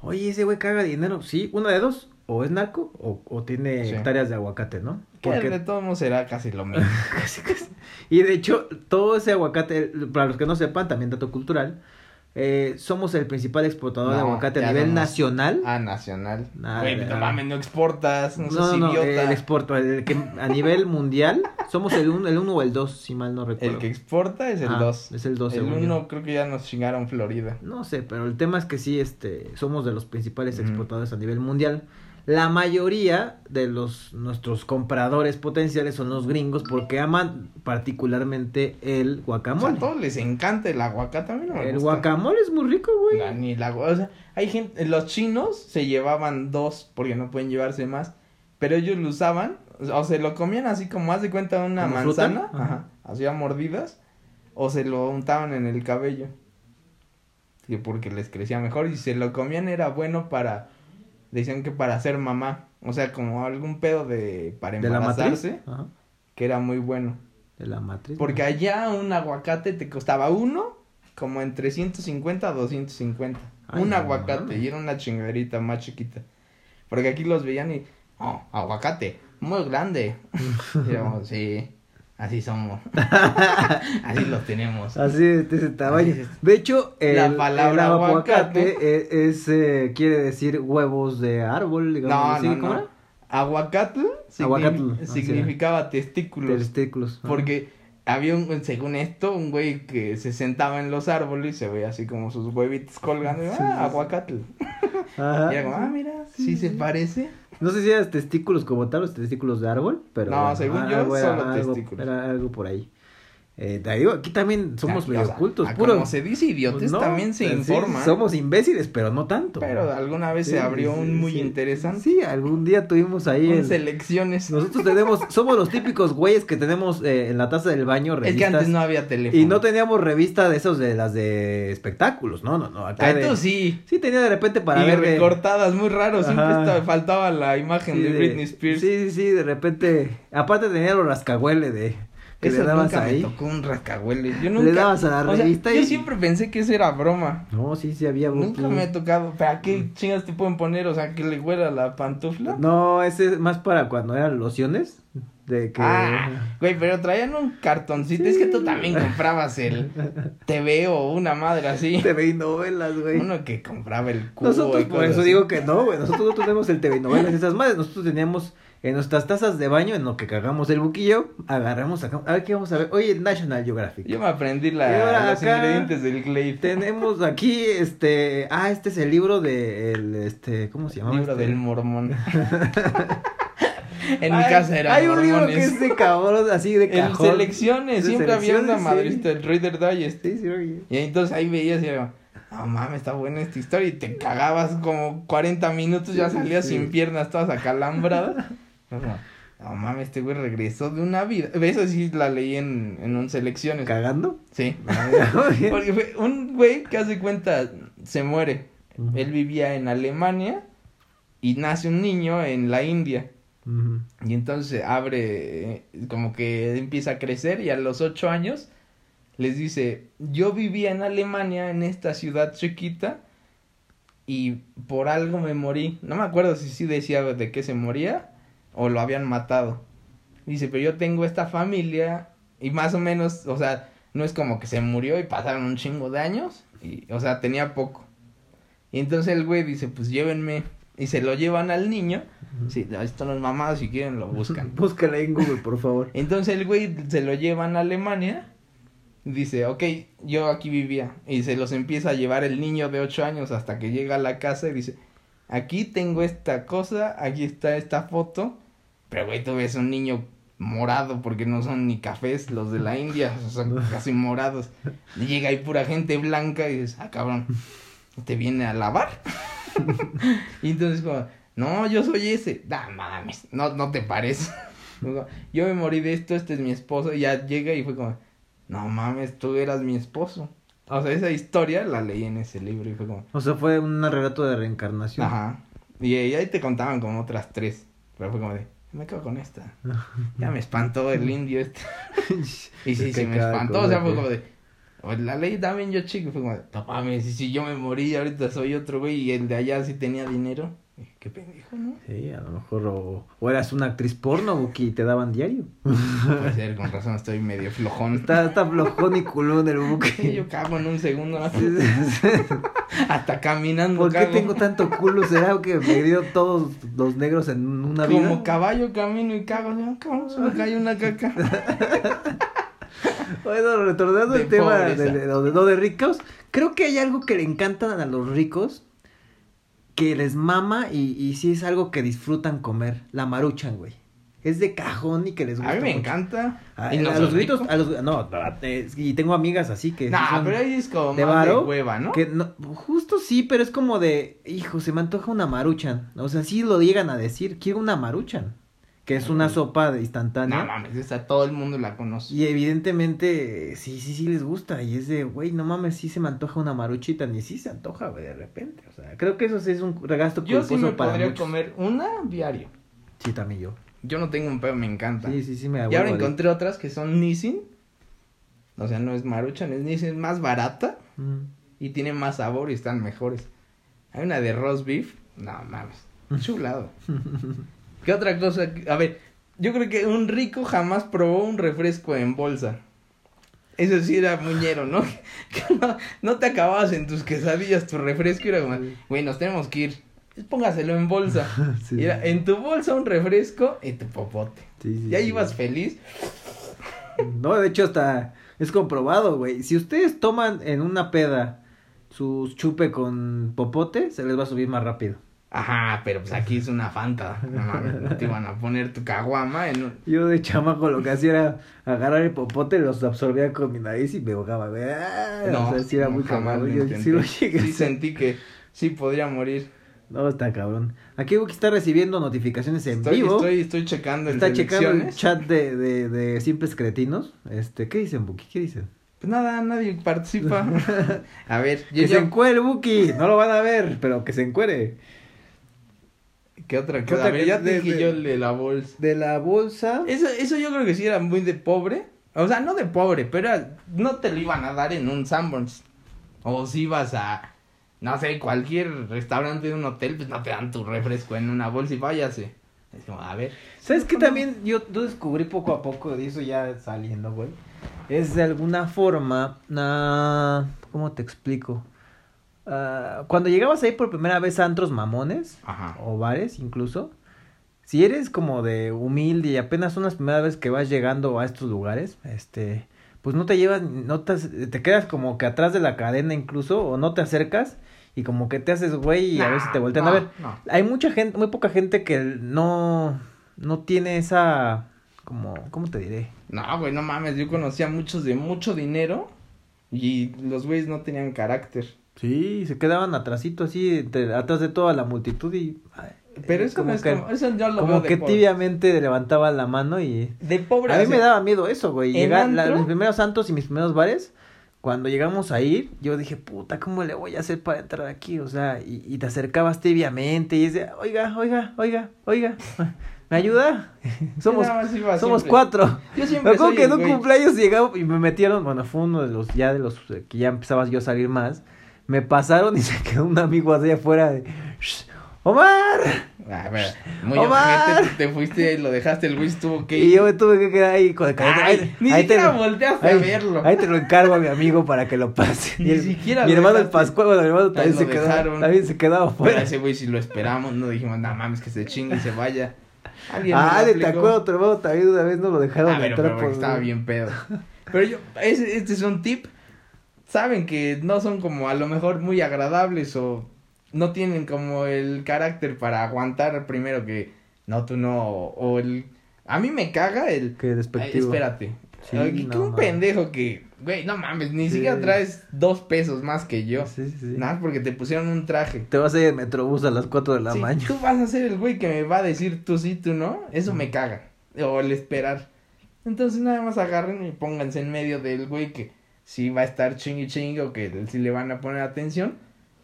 oye, ese güey caga dinero. Sí, una de dos, o es narco o, o tiene Sí. hectáreas de aguacate, ¿no? Que Porque de todos modos será casi lo mismo. casi, casi. Y de hecho, todo ese aguacate, para los que no sepan, también dato cultural, eh, somos el principal exportador de No, aguacate a nivel somos- nacional. Ah, nacional. Nada, Güey, no mames, no exportas. No, no, seas no, no, idiota. el exporto, el que a nivel mundial somos el 1 el uno o el 2, si mal no recuerdo. El que exporta es el Ah, 2. es el 2, El según yo. 1 creo que ya nos chingaron Florida. No sé, pero el tema es que sí, este, somos de los principales Ujú. exportadores a nivel mundial. La mayoría de los nuestros compradores potenciales son los gringos porque aman particularmente el O sea, guacamole. a todos les encanta el aguacate. A mí no me el gusta. guacamole es muy rico, güey. La- Ni la, o sea, hay gente, los chinos se llevaban dos porque no pueden llevarse más, pero ellos lo usaban, o se lo comían así como haz de cuenta una manzana, Ajá. ajá, hacía mordidas, o se lo untaban en el cabello, que porque les crecía mejor, y si se lo comían era bueno para, decían que para ser mamá, o sea, como algún pedo de, para de la embarazarse, Ajá, que era muy bueno, De la matriz. porque allá un aguacate te costaba uno como entre 150 a 250. Ay, un no aguacate y era una chingaderita más chiquita. Porque aquí los veían y, oh, aguacate, muy grande. y yo, sí, así somos. así los tenemos. Así de ese tamaño. De hecho, el, La palabra el aguacate aguacate es, es, eh, quiere decir huevos de árbol, digamos No, no, ¿cómo no. signi- así significaba testículos. Testículos. Porque había un, según esto, un güey que se sentaba en los árboles y se veía así como sus huevitos colgando. Sí, ah, sí. Ajá. Y era como, ah, mira, sí, se sí. parece. No sé si eran testículos como tal, los testículos de árbol, pero. No, según yo, algo solo algo- testículos. Era algo por ahí. Eh, te digo, aquí también somos medio ocultos, a puro. Como se dice idiotes, No, también se sí, informa. somos imbéciles, pero no tanto. Pero alguna vez Sí, se abrió sí, un muy interesante. Sí, algún día tuvimos ahí. El- selecciones. Nosotros tenemos, somos los típicos güeyes que tenemos eh, en la taza del baño es revistas. que antes no había teléfono. Y no teníamos revista de esos de las de espectáculos, no, no, no. Acá Ah, de- sí. Sí tenía de repente para y ver de- recortadas, muy raro. Siempre estaba- faltaba la imagen de Britney Spears. Sí, sí, sí, de repente. Aparte tenía los rascahuele de. Que le dabas nunca ahí. me tocó un rascahuele. Yo nunca. Le dabas a la o sea, revista Yo y- siempre pensé que eso era broma. No, sí, sí había. Nunca me ha tocado. ¿Para qué chingas te pueden poner? O sea, que le huela la pantufla. No, ese es más para cuando eran lociones. De que. Ah, güey, pero traían un cartoncito. Es que tú también comprabas el TV o una madre así. TV y novelas, güey. Uno que compraba el cubo. Nosotros, por eso así. digo que no, güey. Nosotros no tenemos el TV novelas y esas madres. Nosotros teníamos en nuestras tazas de baño, en lo que cagamos el buquillo, agarramos, sacamos. A ver qué vamos a ver. Oye, National Geographic. Yo me aprendí la, los ingredientes del Glade. Tenemos aquí, este. Ah, este es el libro de. El, este, ¿Cómo se llama? Libro este? del mormón. en mi casa eran Hay un libro que es de cabrón, así de En cajón. selecciones, De siempre había una selecciones, madrista, el Reader Digest. Sí, sí, oye. Y entonces ahí veías y era, no mames, está buena esta historia. Y te cagabas como 40 minutos, ya salías sin piernas, todas acalambradas. No mames, este güey regresó de una vida. Eso sí la leí en, en un selecciones. ¿Cagando? Sí. Oye. Porque fue un güey que hace cuenta, se muere. Ujú. Él vivía en Alemania y nace un niño en la India. Y entonces abre, eh, como que empieza a crecer y a los ocho años les dice, yo vivía en Alemania, en esta ciudad chiquita, y por algo me morí. No me acuerdo si sí decía de qué se moría o lo habían matado. Dice, pero yo tengo esta familia y más o menos, o sea, no es como que se murió y pasaron un chingo de años, y, o sea, tenía poco. Y entonces el güey dice, pues llévenme. Y se lo llevan al niño. Sí, ahí están los mamados, si quieren lo buscan. Búscala en Google, por favor. Entonces el güey se lo llevan a Alemania. Dice, ok, yo aquí vivía. Y se los empieza a llevar el niño de 8 años hasta que llega a la casa y dice, aquí tengo esta cosa, aquí está esta foto. Pero güey, tú ves un niño morado porque no son ni cafés los de la India, son casi morados. Y llega ahí pura gente blanca y dices, ah, cabrón, ¿te viene a lavar? Y entonces como, no, yo soy ese. No mames, no, no te parece. yo me morí de esto, este es mi esposo. Y ya llega y fue como, no mames, tú eras mi esposo. O sea, esa historia la leí en ese libro y fue como... O sea, fue un relato de reencarnación. Ajá. Y, y ahí te contaban como otras tres. Pero fue como de, me quedo con esta. Ya me espantó el indio este. y sí, sí, me espantó. O sea, fue como de, pues, la ley también yo chico, fue como, no mames, si yo me morí ahorita soy otro güey y el de allá sí tenía dinero. Qué pendejo, ¿no? Sí, a lo mejor o, o eras una actriz porno que te daban diario. Puede ser, con razón estoy medio flojón. Está, está flojón y culón el buque. yo cago en un segundo. ¿no? Hasta caminando. ¿Por qué tengo tanto culo? ¿Será que me dio todos los negros en una vida? Como caballo camino y cago. ¿no? Cabrón, se me cae una caca. Bueno, retornando al tema de, de, de, de, ricos, creo que hay algo que le encantan a los ricos, que les mama y, y sí es algo que disfrutan comer, la maruchan, güey. Es de cajón y que les gusta. A mí me mucho. encanta. A, ¿Y a los gritos, a los, no, y tengo amigas así que. Nah, pero ahí es como de, más de hueva, ¿no? Que no, justo sí, pero es como de, hijo, se me antoja una maruchan. O sea, sí lo llegan a decir, quiero una maruchan. Que es una sopa instantánea. No mames, esa todo el mundo la conoce. Y evidentemente, sí, sí, sí les gusta. Y es de, güey, no mames, sí se me antoja una maruchita. Ni sí se antoja, güey, de repente. O sea, creo que eso sí es un regasto Yo sí me para podría muchos. comer una diario. Sí, también yo. Yo no tengo un pedo, me encanta. Sí, sí, sí, me Y ahora encontré otras que son Nissin. O sea, no es Maruchan, es Nissin, es más barata. Mm. Y tiene más sabor y están mejores. Hay una de roast beef. No mames. Chulado. ¿Qué otra cosa? A ver, yo creo que un rico jamás probó un refresco en bolsa. Eso sí era muñero, ¿no? Que no, no te acababas en tus quesadillas tu refresco y era como, güey, nos tenemos que ir. Póngaselo en bolsa. Sí. Y era en tu bolsa un refresco y tu popote. Sí, sí, ya ibas feliz. No, de hecho, hasta es comprobado, güey. Si ustedes toman en una peda su chupe con popote, se les va a subir más rápido. Ajá, pero pues aquí es una fanta. No mames, no te iban a poner tu caguama en un... Yo de chamaco lo que hacía era agarrar el popote, los absorbía con mi nariz y me ahogaba. Ah, No, o sea, sí era muy jamás cabrón. Yo sí lo llegué Sí sentí que sí podría morir. No, está cabrón. Aquí Buki está recibiendo notificaciones en Estoy, vivo. estoy, estoy checando está checando el chat de, de, de simples cretinos. Este, ¿qué dicen, Buki? ¿Qué dicen? Pues nada, nadie participa. A ver, yo, Que se yo- encuere, Buki. No lo van a ver, pero que se encuere. ¿Qué otra ¿Qué cosa? ya De- dije de- yo el de la bolsa. De la bolsa. Eso, eso yo creo que sí era muy de pobre. O sea, no de pobre, pero era- no te lo iban a dar en un Sanborns. O si ibas a, no sé, cualquier restaurante de un hotel, pues no te dan tu refresco en una bolsa y váyase. Es como, a ver. ¿Sabes qué también yo, yo descubrí poco a poco de eso ya saliendo, güey? Es de alguna forma, ah, ¿cómo te explico? Ah, cuando llegabas ahí por primera vez a antros mamones, Ajá. o bares incluso, si eres como de humilde y apenas son las primeras veces que vas llegando a estos lugares, este, pues no te llevas, no te, te quedas como que atrás de la cadena incluso, o no te acercas y como que te haces güey y a Nah, veces te voltean no, a ver. no. Hay mucha gente, muy poca gente que no, no tiene esa, como, ¿cómo te diré? No, güey, no mames, yo conocía muchos de mucho dinero y los güeyes no tenían carácter. Sí, se quedaban atrasito así, entre- atrás de toda la multitud y... ay, Pero eh, no es que, como, eso yo lo como veo de que pobre. tibiamente levantaban la mano y... De pobre. A mí me daba miedo eso, güey. ¿en Llegar, la- mis primeros santos y mis primeros bares, cuando llegamos a ir, yo dije, puta, ¿cómo le voy a hacer para entrar aquí? O sea, y, y te acercabas tibiamente y dice, oiga, oiga, oiga, oiga, ¿me ayuda? somos somos siempre. cuatro. Yo Me siempre acuerdo soy que en un cumpleaños llegaba y me metieron, bueno, fue uno de los, ya de los eh, que ya empezabas yo a salir más. Me pasaron y se quedó un amigo allá afuera de... "Shh, ¡Omar! A ver, muy Omar. te fuiste y lo dejaste, el güey estuvo que Y yo me tuve que quedar ahí con el Ay, ni siquiera volteaste a ahí- verlo. Ahí te lo encargo a mi amigo para que lo pase. Ni Y el- siquiera Mi hermano el. Pascual, bueno, mi hermano Ahí también se quedó, también se quedaba Pero afuera. ese güey si lo esperamos, no dijimos, no mames que se chingue y se vaya. Ah, de te acuerdo, tu hermano también una vez no lo dejaron Ah, entrar pero por- estaba bien pedo. Pero yo, ese, este es un tip. Saben que no son como a lo mejor muy agradables o no tienen como el carácter para aguantar primero que no, tú no, o el... A mí me caga el... Ay, despectivo. espérate. Sí, Ay, que un pendejo que, güey, no mames, ni Sí. siquiera traes dos pesos más que yo. Sí, sí, sí. Nada porque te pusieron un traje. Te vas a ir en Metrobús a las 4 de la Sí, mañana. Tú vas a ser el güey que me va a decir tú sí, tú no. Eso me caga. O el esperar. Entonces nada más agarren y pónganse en medio del güey que sí va a estar chingue chingue o que sí le van a poner atención.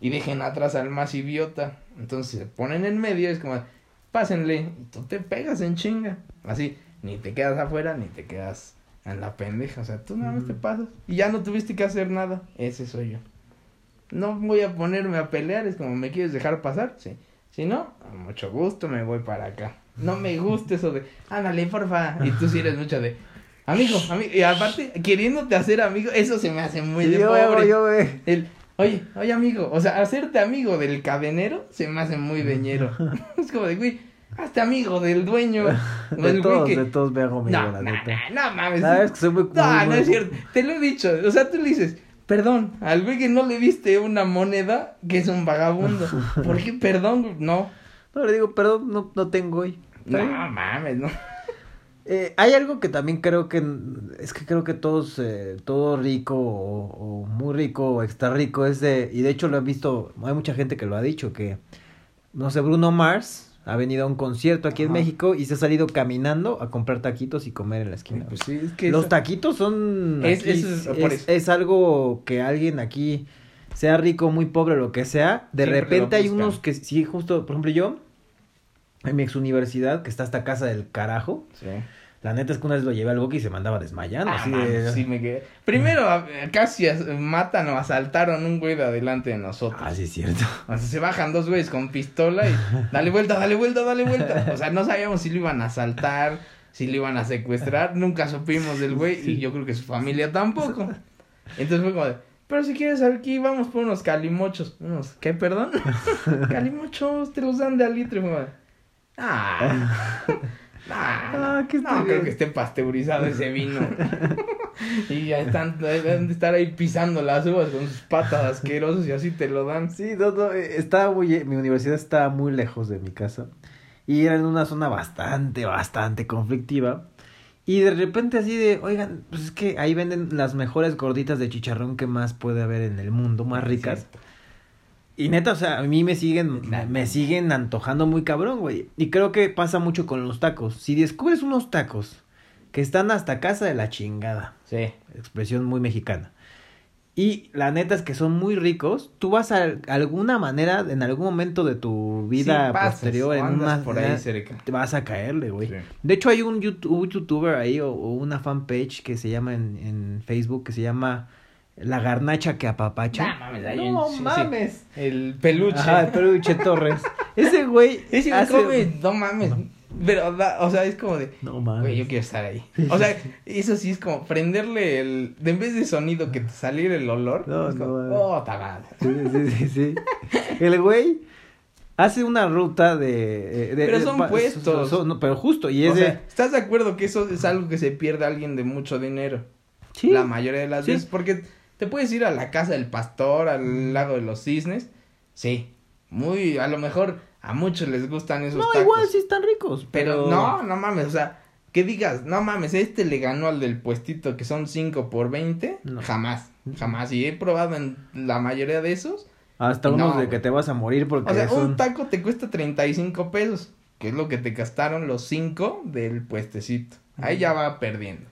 Y dejen atrás al más idiota. Entonces se ponen en medio es como, pásenle. Y tú te pegas en chinga. Así, ni te quedas afuera ni te quedas en la pendeja. O sea, tú nada más te pasas. Y ya no tuviste que hacer nada. Ese soy yo. No voy a ponerme a pelear, es como, ¿me quieres dejar pasar? Sí. Si no, a mucho gusto me voy para acá. No me gusta eso de, ándale, porfa. Y tú sí eres mucho de, amigo, amigo. Y aparte, queriéndote hacer amigo, eso se me hace muy de yo, pobre. yo, ve. El, oye, oye, amigo. O sea, hacerte amigo del cadenero se me hace muy deñero. es como de, güey, hazte amigo del dueño. De del güey todos, que- de todos me hago amigo, no, la no, neta. no, no mames. Verdad es que soy muy... No, muy- no muy- es cierto. Te lo he dicho. O sea, tú le dices, perdón, al güey que no le diste una moneda, que es un vagabundo. ¿Por qué perdón? güey? No. No, le digo, perdón, no, no tengo hoy. No mames, no. Eh, hay algo que también creo que es que creo que todos eh, todo rico o, o muy rico o extra rico es de y de hecho lo he visto hay mucha gente que lo ha dicho que no sé Bruno Mars ha venido a un concierto aquí en. México y se ha salido caminando a comprar taquitos y comer en la esquina. Pues sí, es que Los taquitos son Es- aquí, es- es, algo que alguien aquí sea rico, muy pobre, lo que sea, de Siempre repente hay unos que sí justo, por ejemplo, yo en mi ex universidad que está esta casa del carajo, Sí. la neta es que una vez lo llevé al boque y se mandaba desmayando. Ah, así de... sí me quedé. Primero, casi as- matan o asaltaron un güey de adelante de nosotros. Ah, sí, es cierto. O sea, se bajan dos güeyes con pistola y dale vuelta, dale vuelta, dale vuelta. O sea, no sabíamos si lo iban a asaltar, si lo iban a secuestrar. Nunca supimos del güey y yo creo que su familia tampoco. Entonces fue como de, pero si quieres aquí vamos por unos calimochos. Unos, ¿qué, perdón? calimochos, te los dan de al litro. Y fue como de, ah, ah, Ah, que no, está creo que esté pasteurizado ese vino. y ya están, deben de estar ahí pisando las uvas con sus patas asquerosas y así te lo dan. Sí, no, no, eh, estaba muy, mi universidad estaba muy lejos de mi casa y era en una zona bastante, bastante conflictiva. Y de repente así de, oigan, pues es que ahí venden las mejores gorditas de chicharrón que más puede haber en el mundo, más ricas. Y neta, o sea, a mí me siguen, me siguen antojando muy cabrón, güey. Y creo que pasa mucho con los tacos. Si descubres unos tacos que están hasta casa de la chingada, Sí. expresión muy mexicana. Y la neta es que son muy ricos. Tú vas a alguna manera, en algún momento de tu vida Sí, pasas, posterior, en una, por ahí cerca. te vas a caerle, güey. Sí. De hecho, hay un, YouTube, un youtuber ahí o, o una fanpage que se llama en, en Facebook que se llama La Garnacha que apapacha. Nah, mames, no un- sí, sí. mames. El peluche. Ajá, el peluche Torres. Ese güey Ese hace- come, no mames. Pero, da- o sea, es como de, No mames. güey, yo quiero estar ahí. O sea, eso sí es como prenderle el, de en vez de sonido que te saliera el olor. No, es como, no, oh, ta madre. Sí, sí, sí, sí. El güey hace una ruta de... de- Pero son puestos. son- no, pero justo, y O es de... sea, ¿estás de acuerdo que eso es algo que se pierde a alguien de mucho dinero? Sí. La mayoría de las Sí. veces. Porque te puedes ir a la casa del pastor, al lago de los cisnes. Sí. Muy, a lo mejor a muchos les gustan esos No, tacos. igual sí están ricos, Pero, pero... no, no mames, o sea, que digas, no mames, este le ganó al del puestito que son 5 por 20, No. jamás, jamás. Y he probado en la mayoría de esos. Hasta No, unos de que te vas a morir porque O sea, son... un taco te cuesta 35 pesos, que es lo que te gastaron los 5 del puestecito. Ahí ya va perdiendo.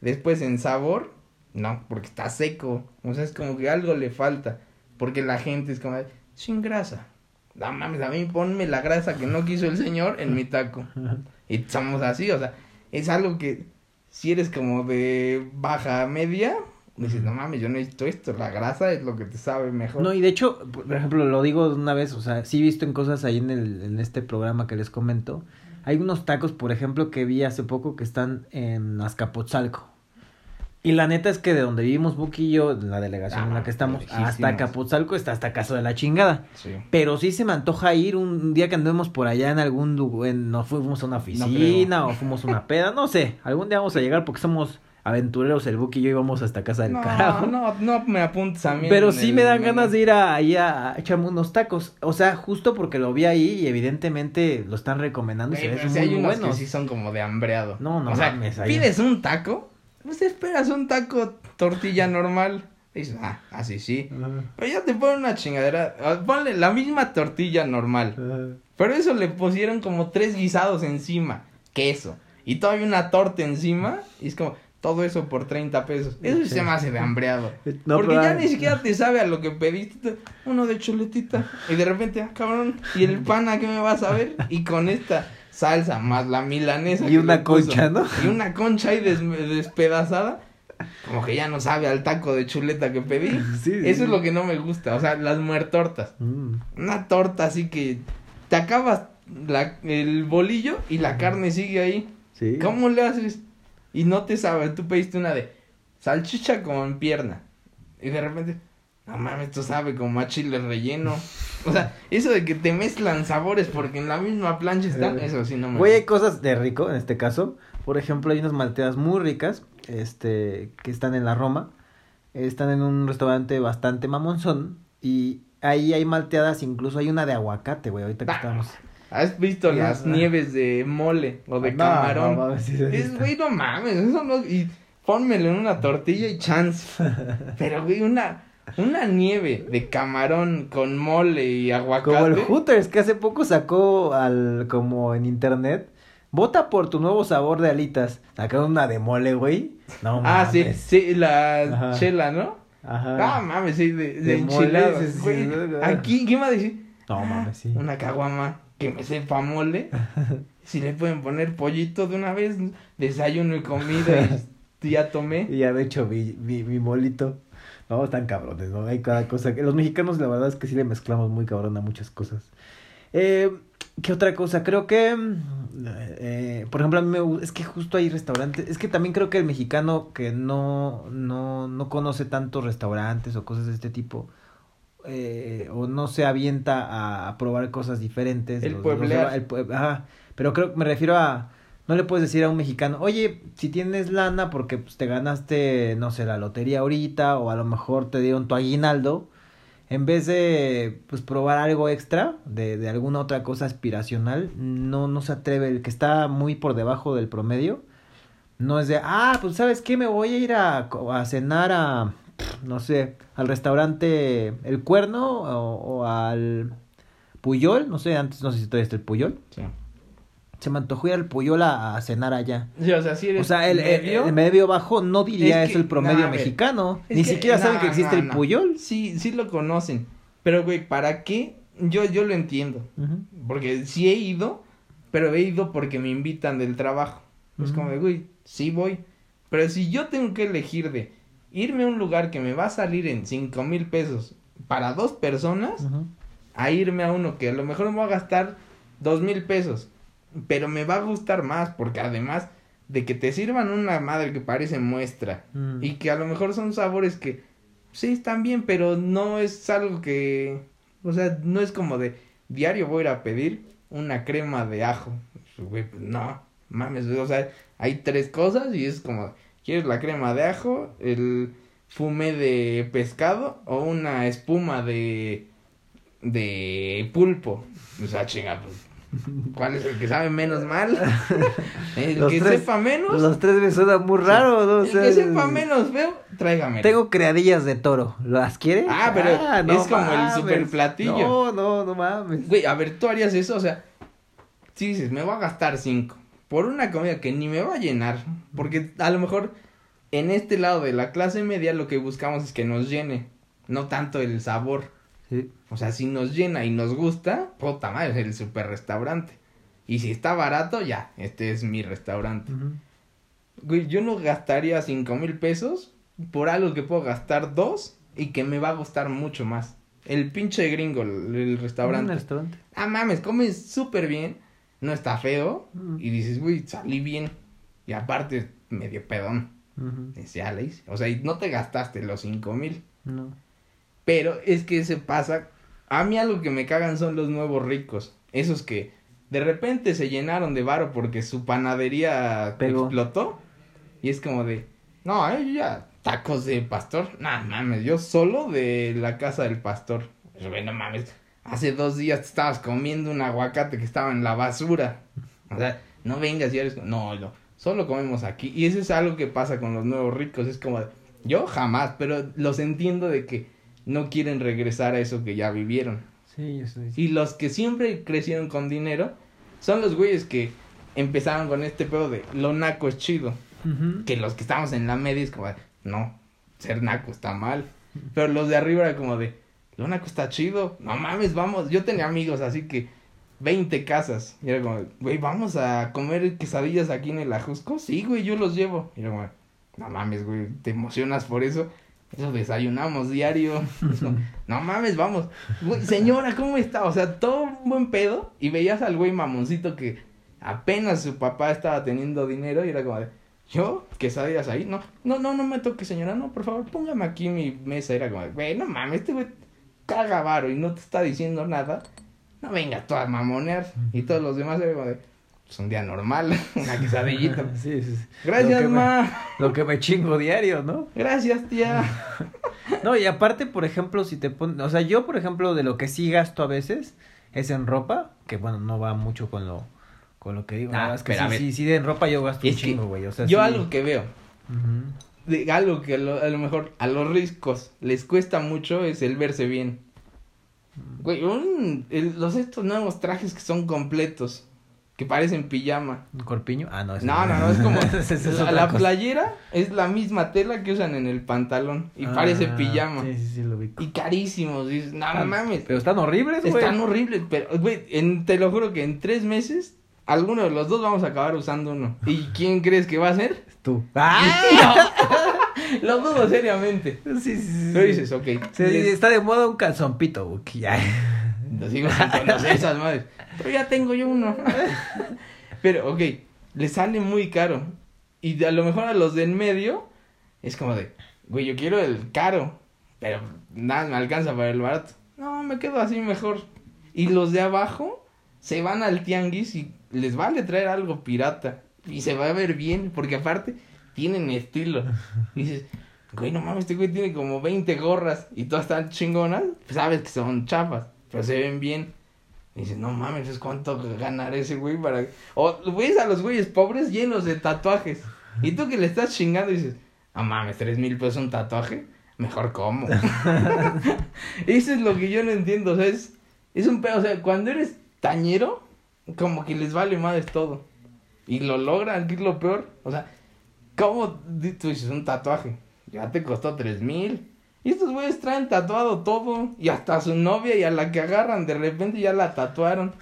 Después en sabor, no, porque está seco. O sea, es como que algo le falta. Porque la gente es como, sin grasa. No mames, a mí ponme la grasa que no quiso el señor en mi taco. Y somos así, o sea, es algo que si eres como de baja media, Dices, no mames, yo necesito esto, la grasa es lo que te sabe mejor. No, y de hecho, por ejemplo, lo digo una vez, o sea, sí he visto en cosas ahí en, el, en este programa que les comento. Hay unos tacos, por ejemplo, que vi hace poco que están en Azcapotzalco. Y la neta es que de donde vivimos Buki y yo, la delegación Ah, en la que estamos, lejísimos. hasta Azcapotzalco está hasta Caso de la Chingada. Sí. Pero sí se me antoja ir un día que andemos por allá en algún lugar, nos fuimos a una oficina o fuimos a una peda, no sé, algún día vamos a llegar porque somos aventureros el Buki y yo íbamos hasta casa del No, carajo. no, no me apuntes a mí. Pero sí el me dan ganas de ir a, ahí a, a echarme unos tacos. O sea, justo porque lo vi ahí y evidentemente lo están recomendando y se ven si muy hay unos buenos. que sí son como de hambreado. No, no o sea, mames, ahí- pides un taco, pues esperas un taco tortilla normal. Dices, ah, así sí. Pero ya te ponen una chingadera. ah, Ponle la misma tortilla normal. Pero eso le pusieron como tres guisados encima. Queso. Y todavía una torta encima. Y es como, todo eso por 30 pesos. Eso sí se me hace de hambreado. No, Porque ya ni siquiera te sabe a lo que pediste. Uno de chuletita. Y de repente, ah, cabrón. ¿Y el pan a qué me vas a ver? Y con esta salsa más la milanesa. Y una puso, concha, ¿no? Y una concha ahí des- despedazada. Como que ya no sabe al taco de chuleta que pedí. Sí, sí, Eso sí. es lo que no me gusta. O sea, las muertortas. Mm. Una torta así que te acabas la, el bolillo y la carne sigue ahí. Sí. ¿Cómo le haces? Y no te sabe, tú pediste una de salchicha con pierna. Y de repente, no mames, esto sabe como a chile relleno. O sea, eso de que te mezclan sabores porque en la misma plancha están, eso sí no me Güey, hay cosas de rico en este caso. Por ejemplo, hay unas malteadas muy ricas, este, que están en la Roma. Están en un restaurante bastante mamonzón. Y ahí hay malteadas, incluso hay una de aguacate, güey, ahorita que estamos. ¿Has visto las nieves de mole o de No, camarón? no mames, sí, sí, Es, güey, no mames, eso no. Y pónmelo en una tortilla y chance. Pero, güey, una, una nieve de camarón con mole y aguacate. Como el Hooters, que hace poco sacó al, como en internet. Vota por tu nuevo sabor de alitas. Sacaron una de mole, güey. No Ah, sí, mames. sí, la Ajá. chela, ¿no? Ajá. Ah, mames, sí, de, de, De mole, enchilado. sí, sí, Güey, aquí, ¿qué me va a decir? No Ah, mames, sí. Una caguama que me sepa mole. si le pueden poner pollito de una vez, desayuno y comida y ya tomé. Y ya de hecho mi, mi, mi molito. No, están cabrones, ¿no? Hay cada cosa. que Los mexicanos, la verdad es que sí le mezclamos muy cabrón a muchas cosas. Eh, ¿Qué otra cosa? Creo que, eh, por ejemplo, a mí me, es que justo hay restaurantes. Es que también creo que el mexicano que no, no, no conoce tantos restaurantes o cosas de este tipo, eh, o no se avienta a, a probar cosas diferentes. El los- los- pueblear. el pue- ajá, pero creo que me refiero a, no le puedes decir a un mexicano, oye, si tienes lana porque pues, te ganaste, no sé, la lotería ahorita, o a lo mejor te dieron tu aguinaldo, en vez de pues probar algo extra de, de alguna otra cosa aspiracional, no, no se atreve, el que está muy por debajo del promedio, no es de, ah, pues sabes qué, me voy a ir a, a cenar a, no sé, al restaurante El Cuerno o, o al Puyol, no sé, antes no sé si todavía está el Puyol. Sí. Se me antojó ir al Puyol a, cenar allá. Sí, o sea, si eres O sea, el medio, el medio bajo no diría Es es, que, el promedio mexicano. es Ni que, siquiera saben no, que existe el. Puyol. Sí, sí lo conocen. Pero, güey, ¿para qué? Yo, yo lo entiendo. Porque sí he ido, pero he ido porque me invitan del trabajo. Es como de, güey, sí voy. Pero si yo tengo que elegir de irme a un lugar que me va a salir en cinco mil pesos para dos personas, a irme a uno que a lo mejor me va a gastar dos mil pesos, pero me va a gustar más porque además de que te sirvan una madre que parece muestra Mm. y que a lo mejor son sabores que sí están bien, pero no es algo que, o sea, no es como de diario voy a ir a pedir una crema de ajo, Güey, pues, no, mames, o sea, hay tres cosas y es como, ¿quieres la crema de ajo, el fumé de pescado o una espuma de de pulpo? O sea, chinga, pues, ¿cuál es el que sabe menos mal? El Los que tres- sepa menos. Los tres me suena muy raro, ¿no? O El que sepa menos feo, tráigame. Tengo creadillas de toro. ¿Las quiere? Ah, pero es como el super platillo. No, no, no mames. Güey, a ver, tú harías eso, o sea, si dices, me voy a gastar cinco por una comida que ni me va a llenar, porque a lo mejor en este lado de la clase media lo que buscamos es que nos llene, no tanto el sabor. Sí. O sea, si nos llena y nos gusta, puta madre, es el super restaurante. Y si está barato, ya, este es mi restaurante. Güey, yo no gastaría cinco mil pesos por algo que puedo gastar dos y que me va a gustar mucho más. El pinche gringo, el, el restaurante. Ah, mames, comes súper bien, no está feo y dices, güey, salí bien. Y aparte, medio pedón. Le hice. O sea, y no te gastaste los cinco mil. No. Pero es que se pasa. A mí algo que me cagan son los nuevos ricos. Esos que de repente se llenaron de varo porque su panadería Pegó. explotó. Y es como de. No, eh, ya. Tacos de pastor. No mames, yo solo de la casa del pastor. Güey, no mames. Hace dos días te estabas comiendo un aguacate que estaba en la basura. O sea, no vengas y eres. No, no. Solo comemos aquí. Y eso es algo que pasa con los nuevos ricos. Es como de, Yo jamás, pero los entiendo de que no quieren regresar a eso que ya vivieron. Sí, yo. Y los que siempre crecieron con dinero son los güeyes que empezaron con este pedo de lo naco es chido. Que los que estamos en la media es como, de, no, ser naco está mal. Pero los de arriba era como de, lo naco está chido. No mames, vamos. Yo tenía amigos así que 20 casas. Y era como, güey, vamos a comer quesadillas aquí en el Ajusco. Sí, güey, yo los llevo. Y era como, no mames, güey, te emocionas por eso. Eso desayunamos diario. No mames, vamos. Güey, señora, ¿cómo está? O sea, todo un buen pedo. Y veías al güey mamoncito que apenas su papá estaba teniendo dinero y era como de, ¿yo? ¿Quesadillas ahí? No, no, no, no me toque, señora. No, por favor, póngame aquí mi mesa. Era como de, güey, no mames, este güey caga varo y no te está diciendo nada. No venga tú a mamonear. Y todos los demás era como de, es un día normal, una quesadillita. Sí, sí, sí. Gracias, Lo me- ma. Lo que me chingo diario, ¿no? Gracias, tía. No, y aparte, por ejemplo, si te pones, o sea, yo, por ejemplo, de lo que sí gasto a veces es en ropa, que bueno, no va mucho con lo, con lo que digo. Ah, es que sí, sí, sí, en ropa yo gasto Es un chingo, güey, o sea, Yo sí. algo que veo, Ujú. de algo que a lo, a lo mejor a los ricos les cuesta mucho es el verse bien. Güey, un, el- los estos nuevos trajes que son completos, que parecen pijama. ¿Un corpiño? Ah, no, ese No, no, no, es como es la, cosa. playera es la misma tela que usan en el pantalón y parece Ah, pijama. Sí, sí, sí, lo vi. Y carísimos, dices, no, no mames. Pero están horribles, güey. Están horribles, pero, güey, en- te lo juro que en tres meses, alguno de los dos vamos a acabar usando uno. ¿Y quién crees que va a ser? Tú. ¡Ah! Lo dudo seriamente. Sí, sí, sí. Sí. dices, ok. Les- está de moda un calzompito, ya. Lo sigo sin conocer esas madres. Pero ya tengo yo uno. Pero, ok, le sale muy caro. Y a lo mejor a los de en medio es como de, güey, yo quiero el caro. Pero nada, me alcanza para el barato. No, me quedo así mejor. Y los de abajo se van al tianguis y les vale traer algo pirata. Y se va a ver bien, porque aparte tienen estilo. Dices, güey, no mames, este güey tiene como 20 gorras y todas están chingonas. Pues sabes que son chafas, pero se ven bien. Y dices, no mames, ¿es cuánto ganará ese güey para...? O ves a los güeyes pobres llenos de tatuajes. Y tú que le estás chingando dices, no mames, tres mil pesos un tatuaje. Mejor como. Eso es lo que yo no entiendo. O sea, es, es un pedo. O sea, cuando eres tañero, como que les vale madres todo. Y lo logran, que es lo peor. O sea, ¿cómo tú dices un tatuaje? Ya te costó tres mil. Y estos güeyes traen tatuado todo. Y hasta a su novia y a la que agarran de repente ya la tatuaron.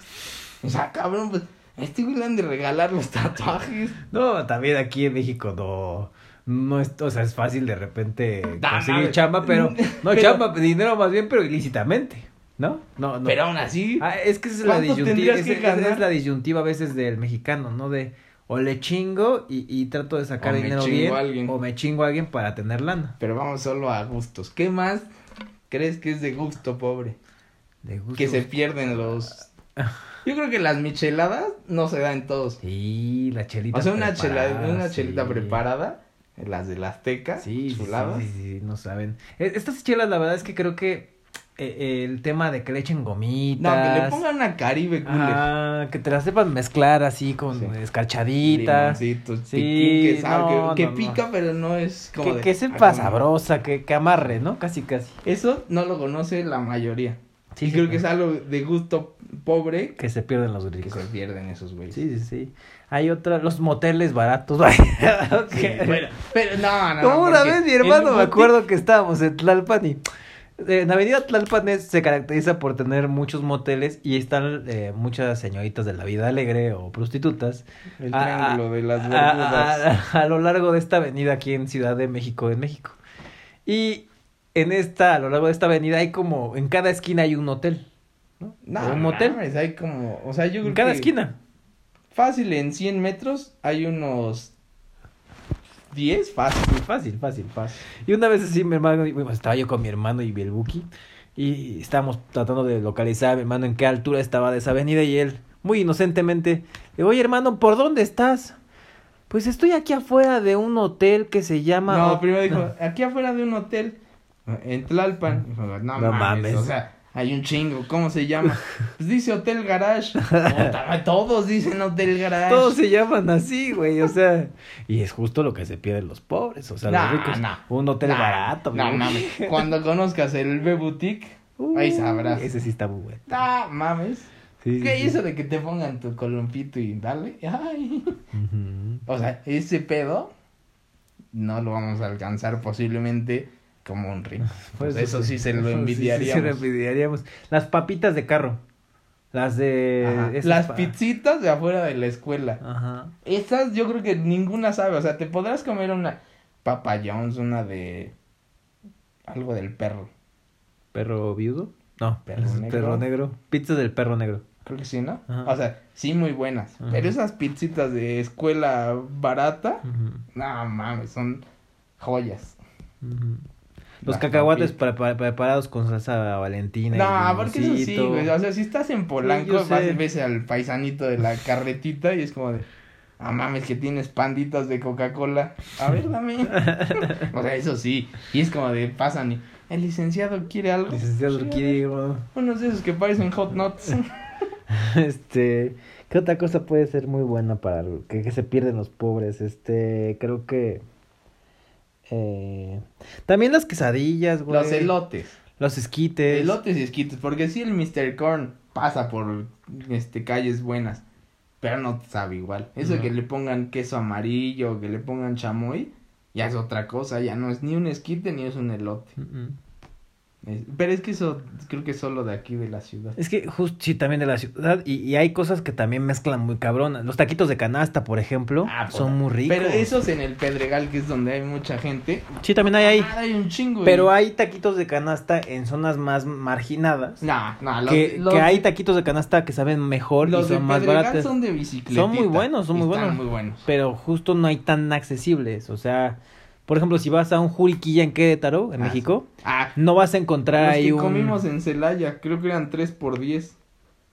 O sea, cabrón, pues a este güey le han de regalar los tatuajes. No, también aquí en México no. No es, o sea, es fácil de repente Da, conseguir madre. chamba, pero. No, Pero- chamba, dinero más bien, pero ilícitamente. ¿No? No, no. Pero aún así. Ah, es que esa es la ¿Cuánto disyuntiva. tendrías Es, que es- ganar? es la disyuntiva a veces del mexicano, ¿no? De o le chingo y, y trato de sacar O me dinero chingo bien. a alguien. O me chingo a alguien para tener lana. Pero vamos solo a gustos. ¿Qué más crees que es de gusto pobre? De gusto. Que se pierden los. Yo creo que las micheladas no se dan todos. Sí, la chelita. O sea, una, chela, preparada, una chelita sí. preparada, las de la Azteca, Sí, sí, chuladas. sí, sí, sí, no saben. Eh, Estas chelas, la verdad es que creo que el tema de que le echen gomitas. No, que le pongan una Caribe Cooler. Ah, que te las sepan mezclar así con Sí. escarchaditas. Sí, piquín, que, que- no, que, no, pica, pero no es como. Que, de- que ah, sepa sabrosa, que, que amarre, ¿no? Casi, casi. Eso no lo conoce la mayoría. Sí, y sí, creo que es algo de gusto pobre Que se pierden los que ricos. se pierden esos güeyes. Sí, sí, sí. Hay otra, los moteles baratos. Ok. Sí, bueno, pero no, no. Como no, una vez mi hermano, me acuerdo que estábamos en Tlalpan y eh, en Avenida Tlalpan es- se caracteriza por tener muchos moteles y están eh, muchas señoritas de la vida alegre o prostitutas El a- triángulo de las a, verduras. a- a- a lo largo de esta avenida aquí en Ciudad de México, en México. Y en esta, a lo largo de esta avenida hay como, en cada esquina hay un hotel. ¿no? No, un motel. mames, hay como, o sea, yo creo En cada que esquina. Fácil, en 100 metros hay unos 10, fácil. Fácil, fácil, fácil. Y una vez así, mi hermano, bueno, estaba yo con mi hermano y el Buki, y estábamos tratando de localizar a mi hermano en qué altura estaba de esa avenida, y él, muy inocentemente, le digo, oye hermano, ¿por dónde estás? Pues estoy aquí afuera de un hotel que se llama... No, primero dijo, aquí afuera de un hotel, en Tlalpan. Dijo, no, No mames, mames. o sea, hay un chingo, ¿cómo se llama? Pues dice Hotel Garage. Todos dicen Hotel Garage. Todos se llaman así, güey, o sea, y es justo lo que se pierden los pobres, o sea, Nah, los ricos. nah. un hotel Nah, barato, No mames, cuando conozcas el B Boutique, ahí sabrás. Ese sí está muy bueno. Ah, mames. Sí, sí, ¿Qué sí. eso de que te pongan tu columpito y dale? Ay. O sea, ese pedo no lo vamos a alcanzar posiblemente como un ring. Pues eso sí se lo Sí, sí, envidiaríamos. se lo envidiaríamos. Las papitas de carro. Las de... Ajá. esas Las pa- pizzitas de afuera de la escuela. Ajá. Estas yo creo que ninguna sabe. O sea, te podrás comer una Papa John's, una de algo del perro. ¿Perro viudo? No, Perro negro. perro negro. Pizza del perro negro. Creo que sí, ¿no? Ajá. O sea, sí muy buenas. Ajá. Pero esas pizzitas de escuela barata, no mames, son joyas. ujú. Los cacahuates preparados con salsa valentina. y No, porque eso sí, güey. O sea, si estás en Polanco, sé. vas y ves al paisanito de la carretita y es como de. Ah, mames, que tienes panditas de Coca-Cola. A ver, dame. o sea, eso sí. Y es como de pasan y. El licenciado quiere algo. Licenciado Sí, quiere, güey. Unos de esos que parecen hot nuts. Este, ¿qué otra cosa puede ser muy buena para que se pierden los pobres? Este, creo que eh, también las quesadillas, güey. Los elotes. Los esquites. Elotes y esquites. Porque sí, el Mr. Corn pasa por este calles buenas. Pero no sabe igual. Eso No. que le pongan queso amarillo, que le pongan chamoy, ya es otra cosa. Ya no es ni un esquite ni es un elote. Pero es que eso creo que es solo de aquí de la ciudad. Es que justo sí también de la ciudad y, y hay cosas que también mezclan muy cabronas. Los taquitos de canasta, por ejemplo, Ah, son muy ricos. Pero esos en el Pedregal, que es donde hay mucha gente. Sí, también hay ahí. ah, hay un chingo. Pero hay taquitos de canasta en zonas más marginadas. No, no, los, que, los- que hay taquitos de canasta que saben mejor los y de son más Pedregal baratos. son de bicicleta. Son muy buenos, son muy buenos. muy buenos. Pero justo no hay tan accesibles. O sea, por ejemplo, si vas a un Juriquilla en Querétaro, en Ah, México, Ah, no vas a encontrar ahí que un. comimos en Celaya, creo que eran 3 por 10.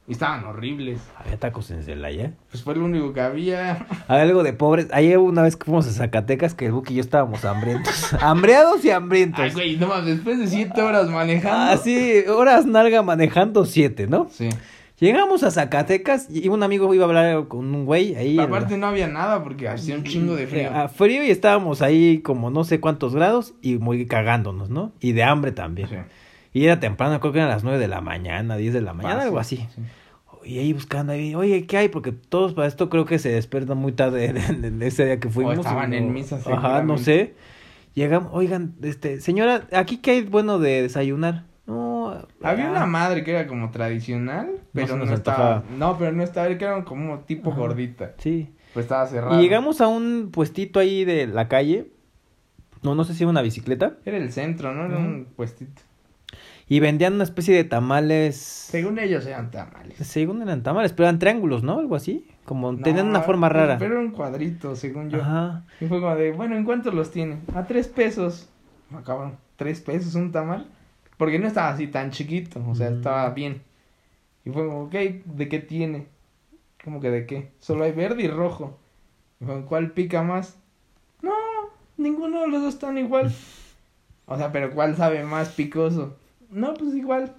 Y estaban horribles. Había tacos en Celaya. Pues fue lo único que había. Había algo de pobres. Ayer una vez que fuimos a Zacatecas que el Buki y yo estábamos hambrientos. Hambreados y hambrientos. Ay, güey, no más, después de 7 horas manejando. Así, horas nalga manejando siete, ¿no? Sí. Llegamos a Zacatecas y un amigo iba a hablar con un güey ahí. en- Aparte no había nada porque hacía un chingo de frío. A frío y estábamos ahí como no sé cuántos grados y muy cagándonos, ¿no? Y de hambre también. Sí. Y era temprano, creo que eran las nueve de la mañana, 10 de la mañana, Fácil, algo así. sí. Y ahí buscando ahí, oye, ¿qué hay? Porque todos para esto creo que se despiertan muy tarde de, de ese día que fuimos. estaban y en misa, Ajá, no sé. Llegamos, oigan, este, señora, ¿aquí qué hay bueno de desayunar? Había una madre que era como tradicional, pero no, estaba. No, pero no estaba, que era como tipo Ajá. gordita. Sí. Pues estaba cerrada. Y llegamos a un puestito ahí de la calle. No, no sé si era una bicicleta. Era el centro, ¿no? Era un puestito. Y vendían una especie de tamales. Según ellos eran tamales. Según eran tamales, pero eran triángulos, ¿no? Algo así. Como tenían una forma rara. Pero era un cuadrito, según yo. Ajá. Y fue como de, bueno, ¿en cuánto los tiene? A tres pesos. Cabrón, ¿tres pesos un tamal? Porque no estaba así tan chiquito, o sea, Mm. estaba bien. Y fue como, ok, ¿de qué tiene? ¿Cómo que de qué? Solo hay verde y rojo. Y fue, ¿cuál pica más? No, ninguno de los dos están igual. O sea, pero ¿cuál sabe más picoso? No, pues igual.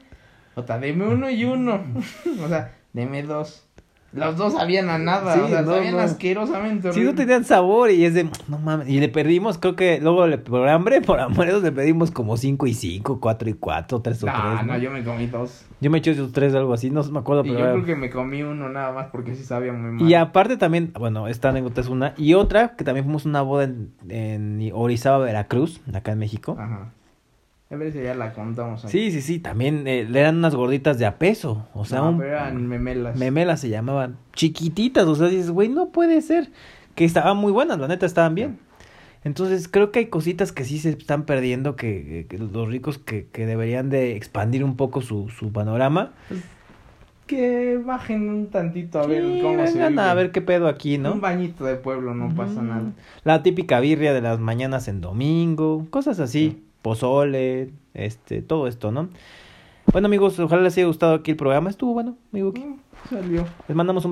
O sea, deme uno y uno. o sea, deme dos. Los dos sabían a nada, Sí, o sea, no, sabían no. asquerosamente Sí, no horrible. tenían sabor y es de, no mames. Y le perdimos, creo que luego le, por hambre, por amores, le pedimos como 5 y 5, 4 y 4, 3 o 3. No, no, yo me comí dos. Yo me eché esos 3 algo así, no me acuerdo, Y pero. yo era- creo que me comí uno nada más porque sí sabía muy mal. Y aparte también, bueno, esta anécdota es una. Y otra, que también fuimos una boda en, en Orizaba, Veracruz, acá en México. Ajá. A ver si ya la contamos. aquí. Sí, sí, sí, también eh, le eran unas gorditas de a peso. O sea, No, un, pero eran memelas. memelas se llamaban. Chiquititas, o sea, dices, güey, no puede ser. Que estaban muy buenas, la neta, estaban bien. Entonces creo que hay cositas que sí se están perdiendo, que, que los ricos que, que deberían de expandir un poco su, su panorama. Que bajen un tantito a ver cómo se vengan vive. a ver qué pedo aquí, ¿no? Un bañito de pueblo, no pasa nada. La típica birria de las mañanas en domingo, cosas así, pozole, este, todo esto, ¿no? Bueno amigos, ojalá les haya gustado aquí el programa, estuvo bueno, amigo. Mm, Salió. Les mandamos un beso.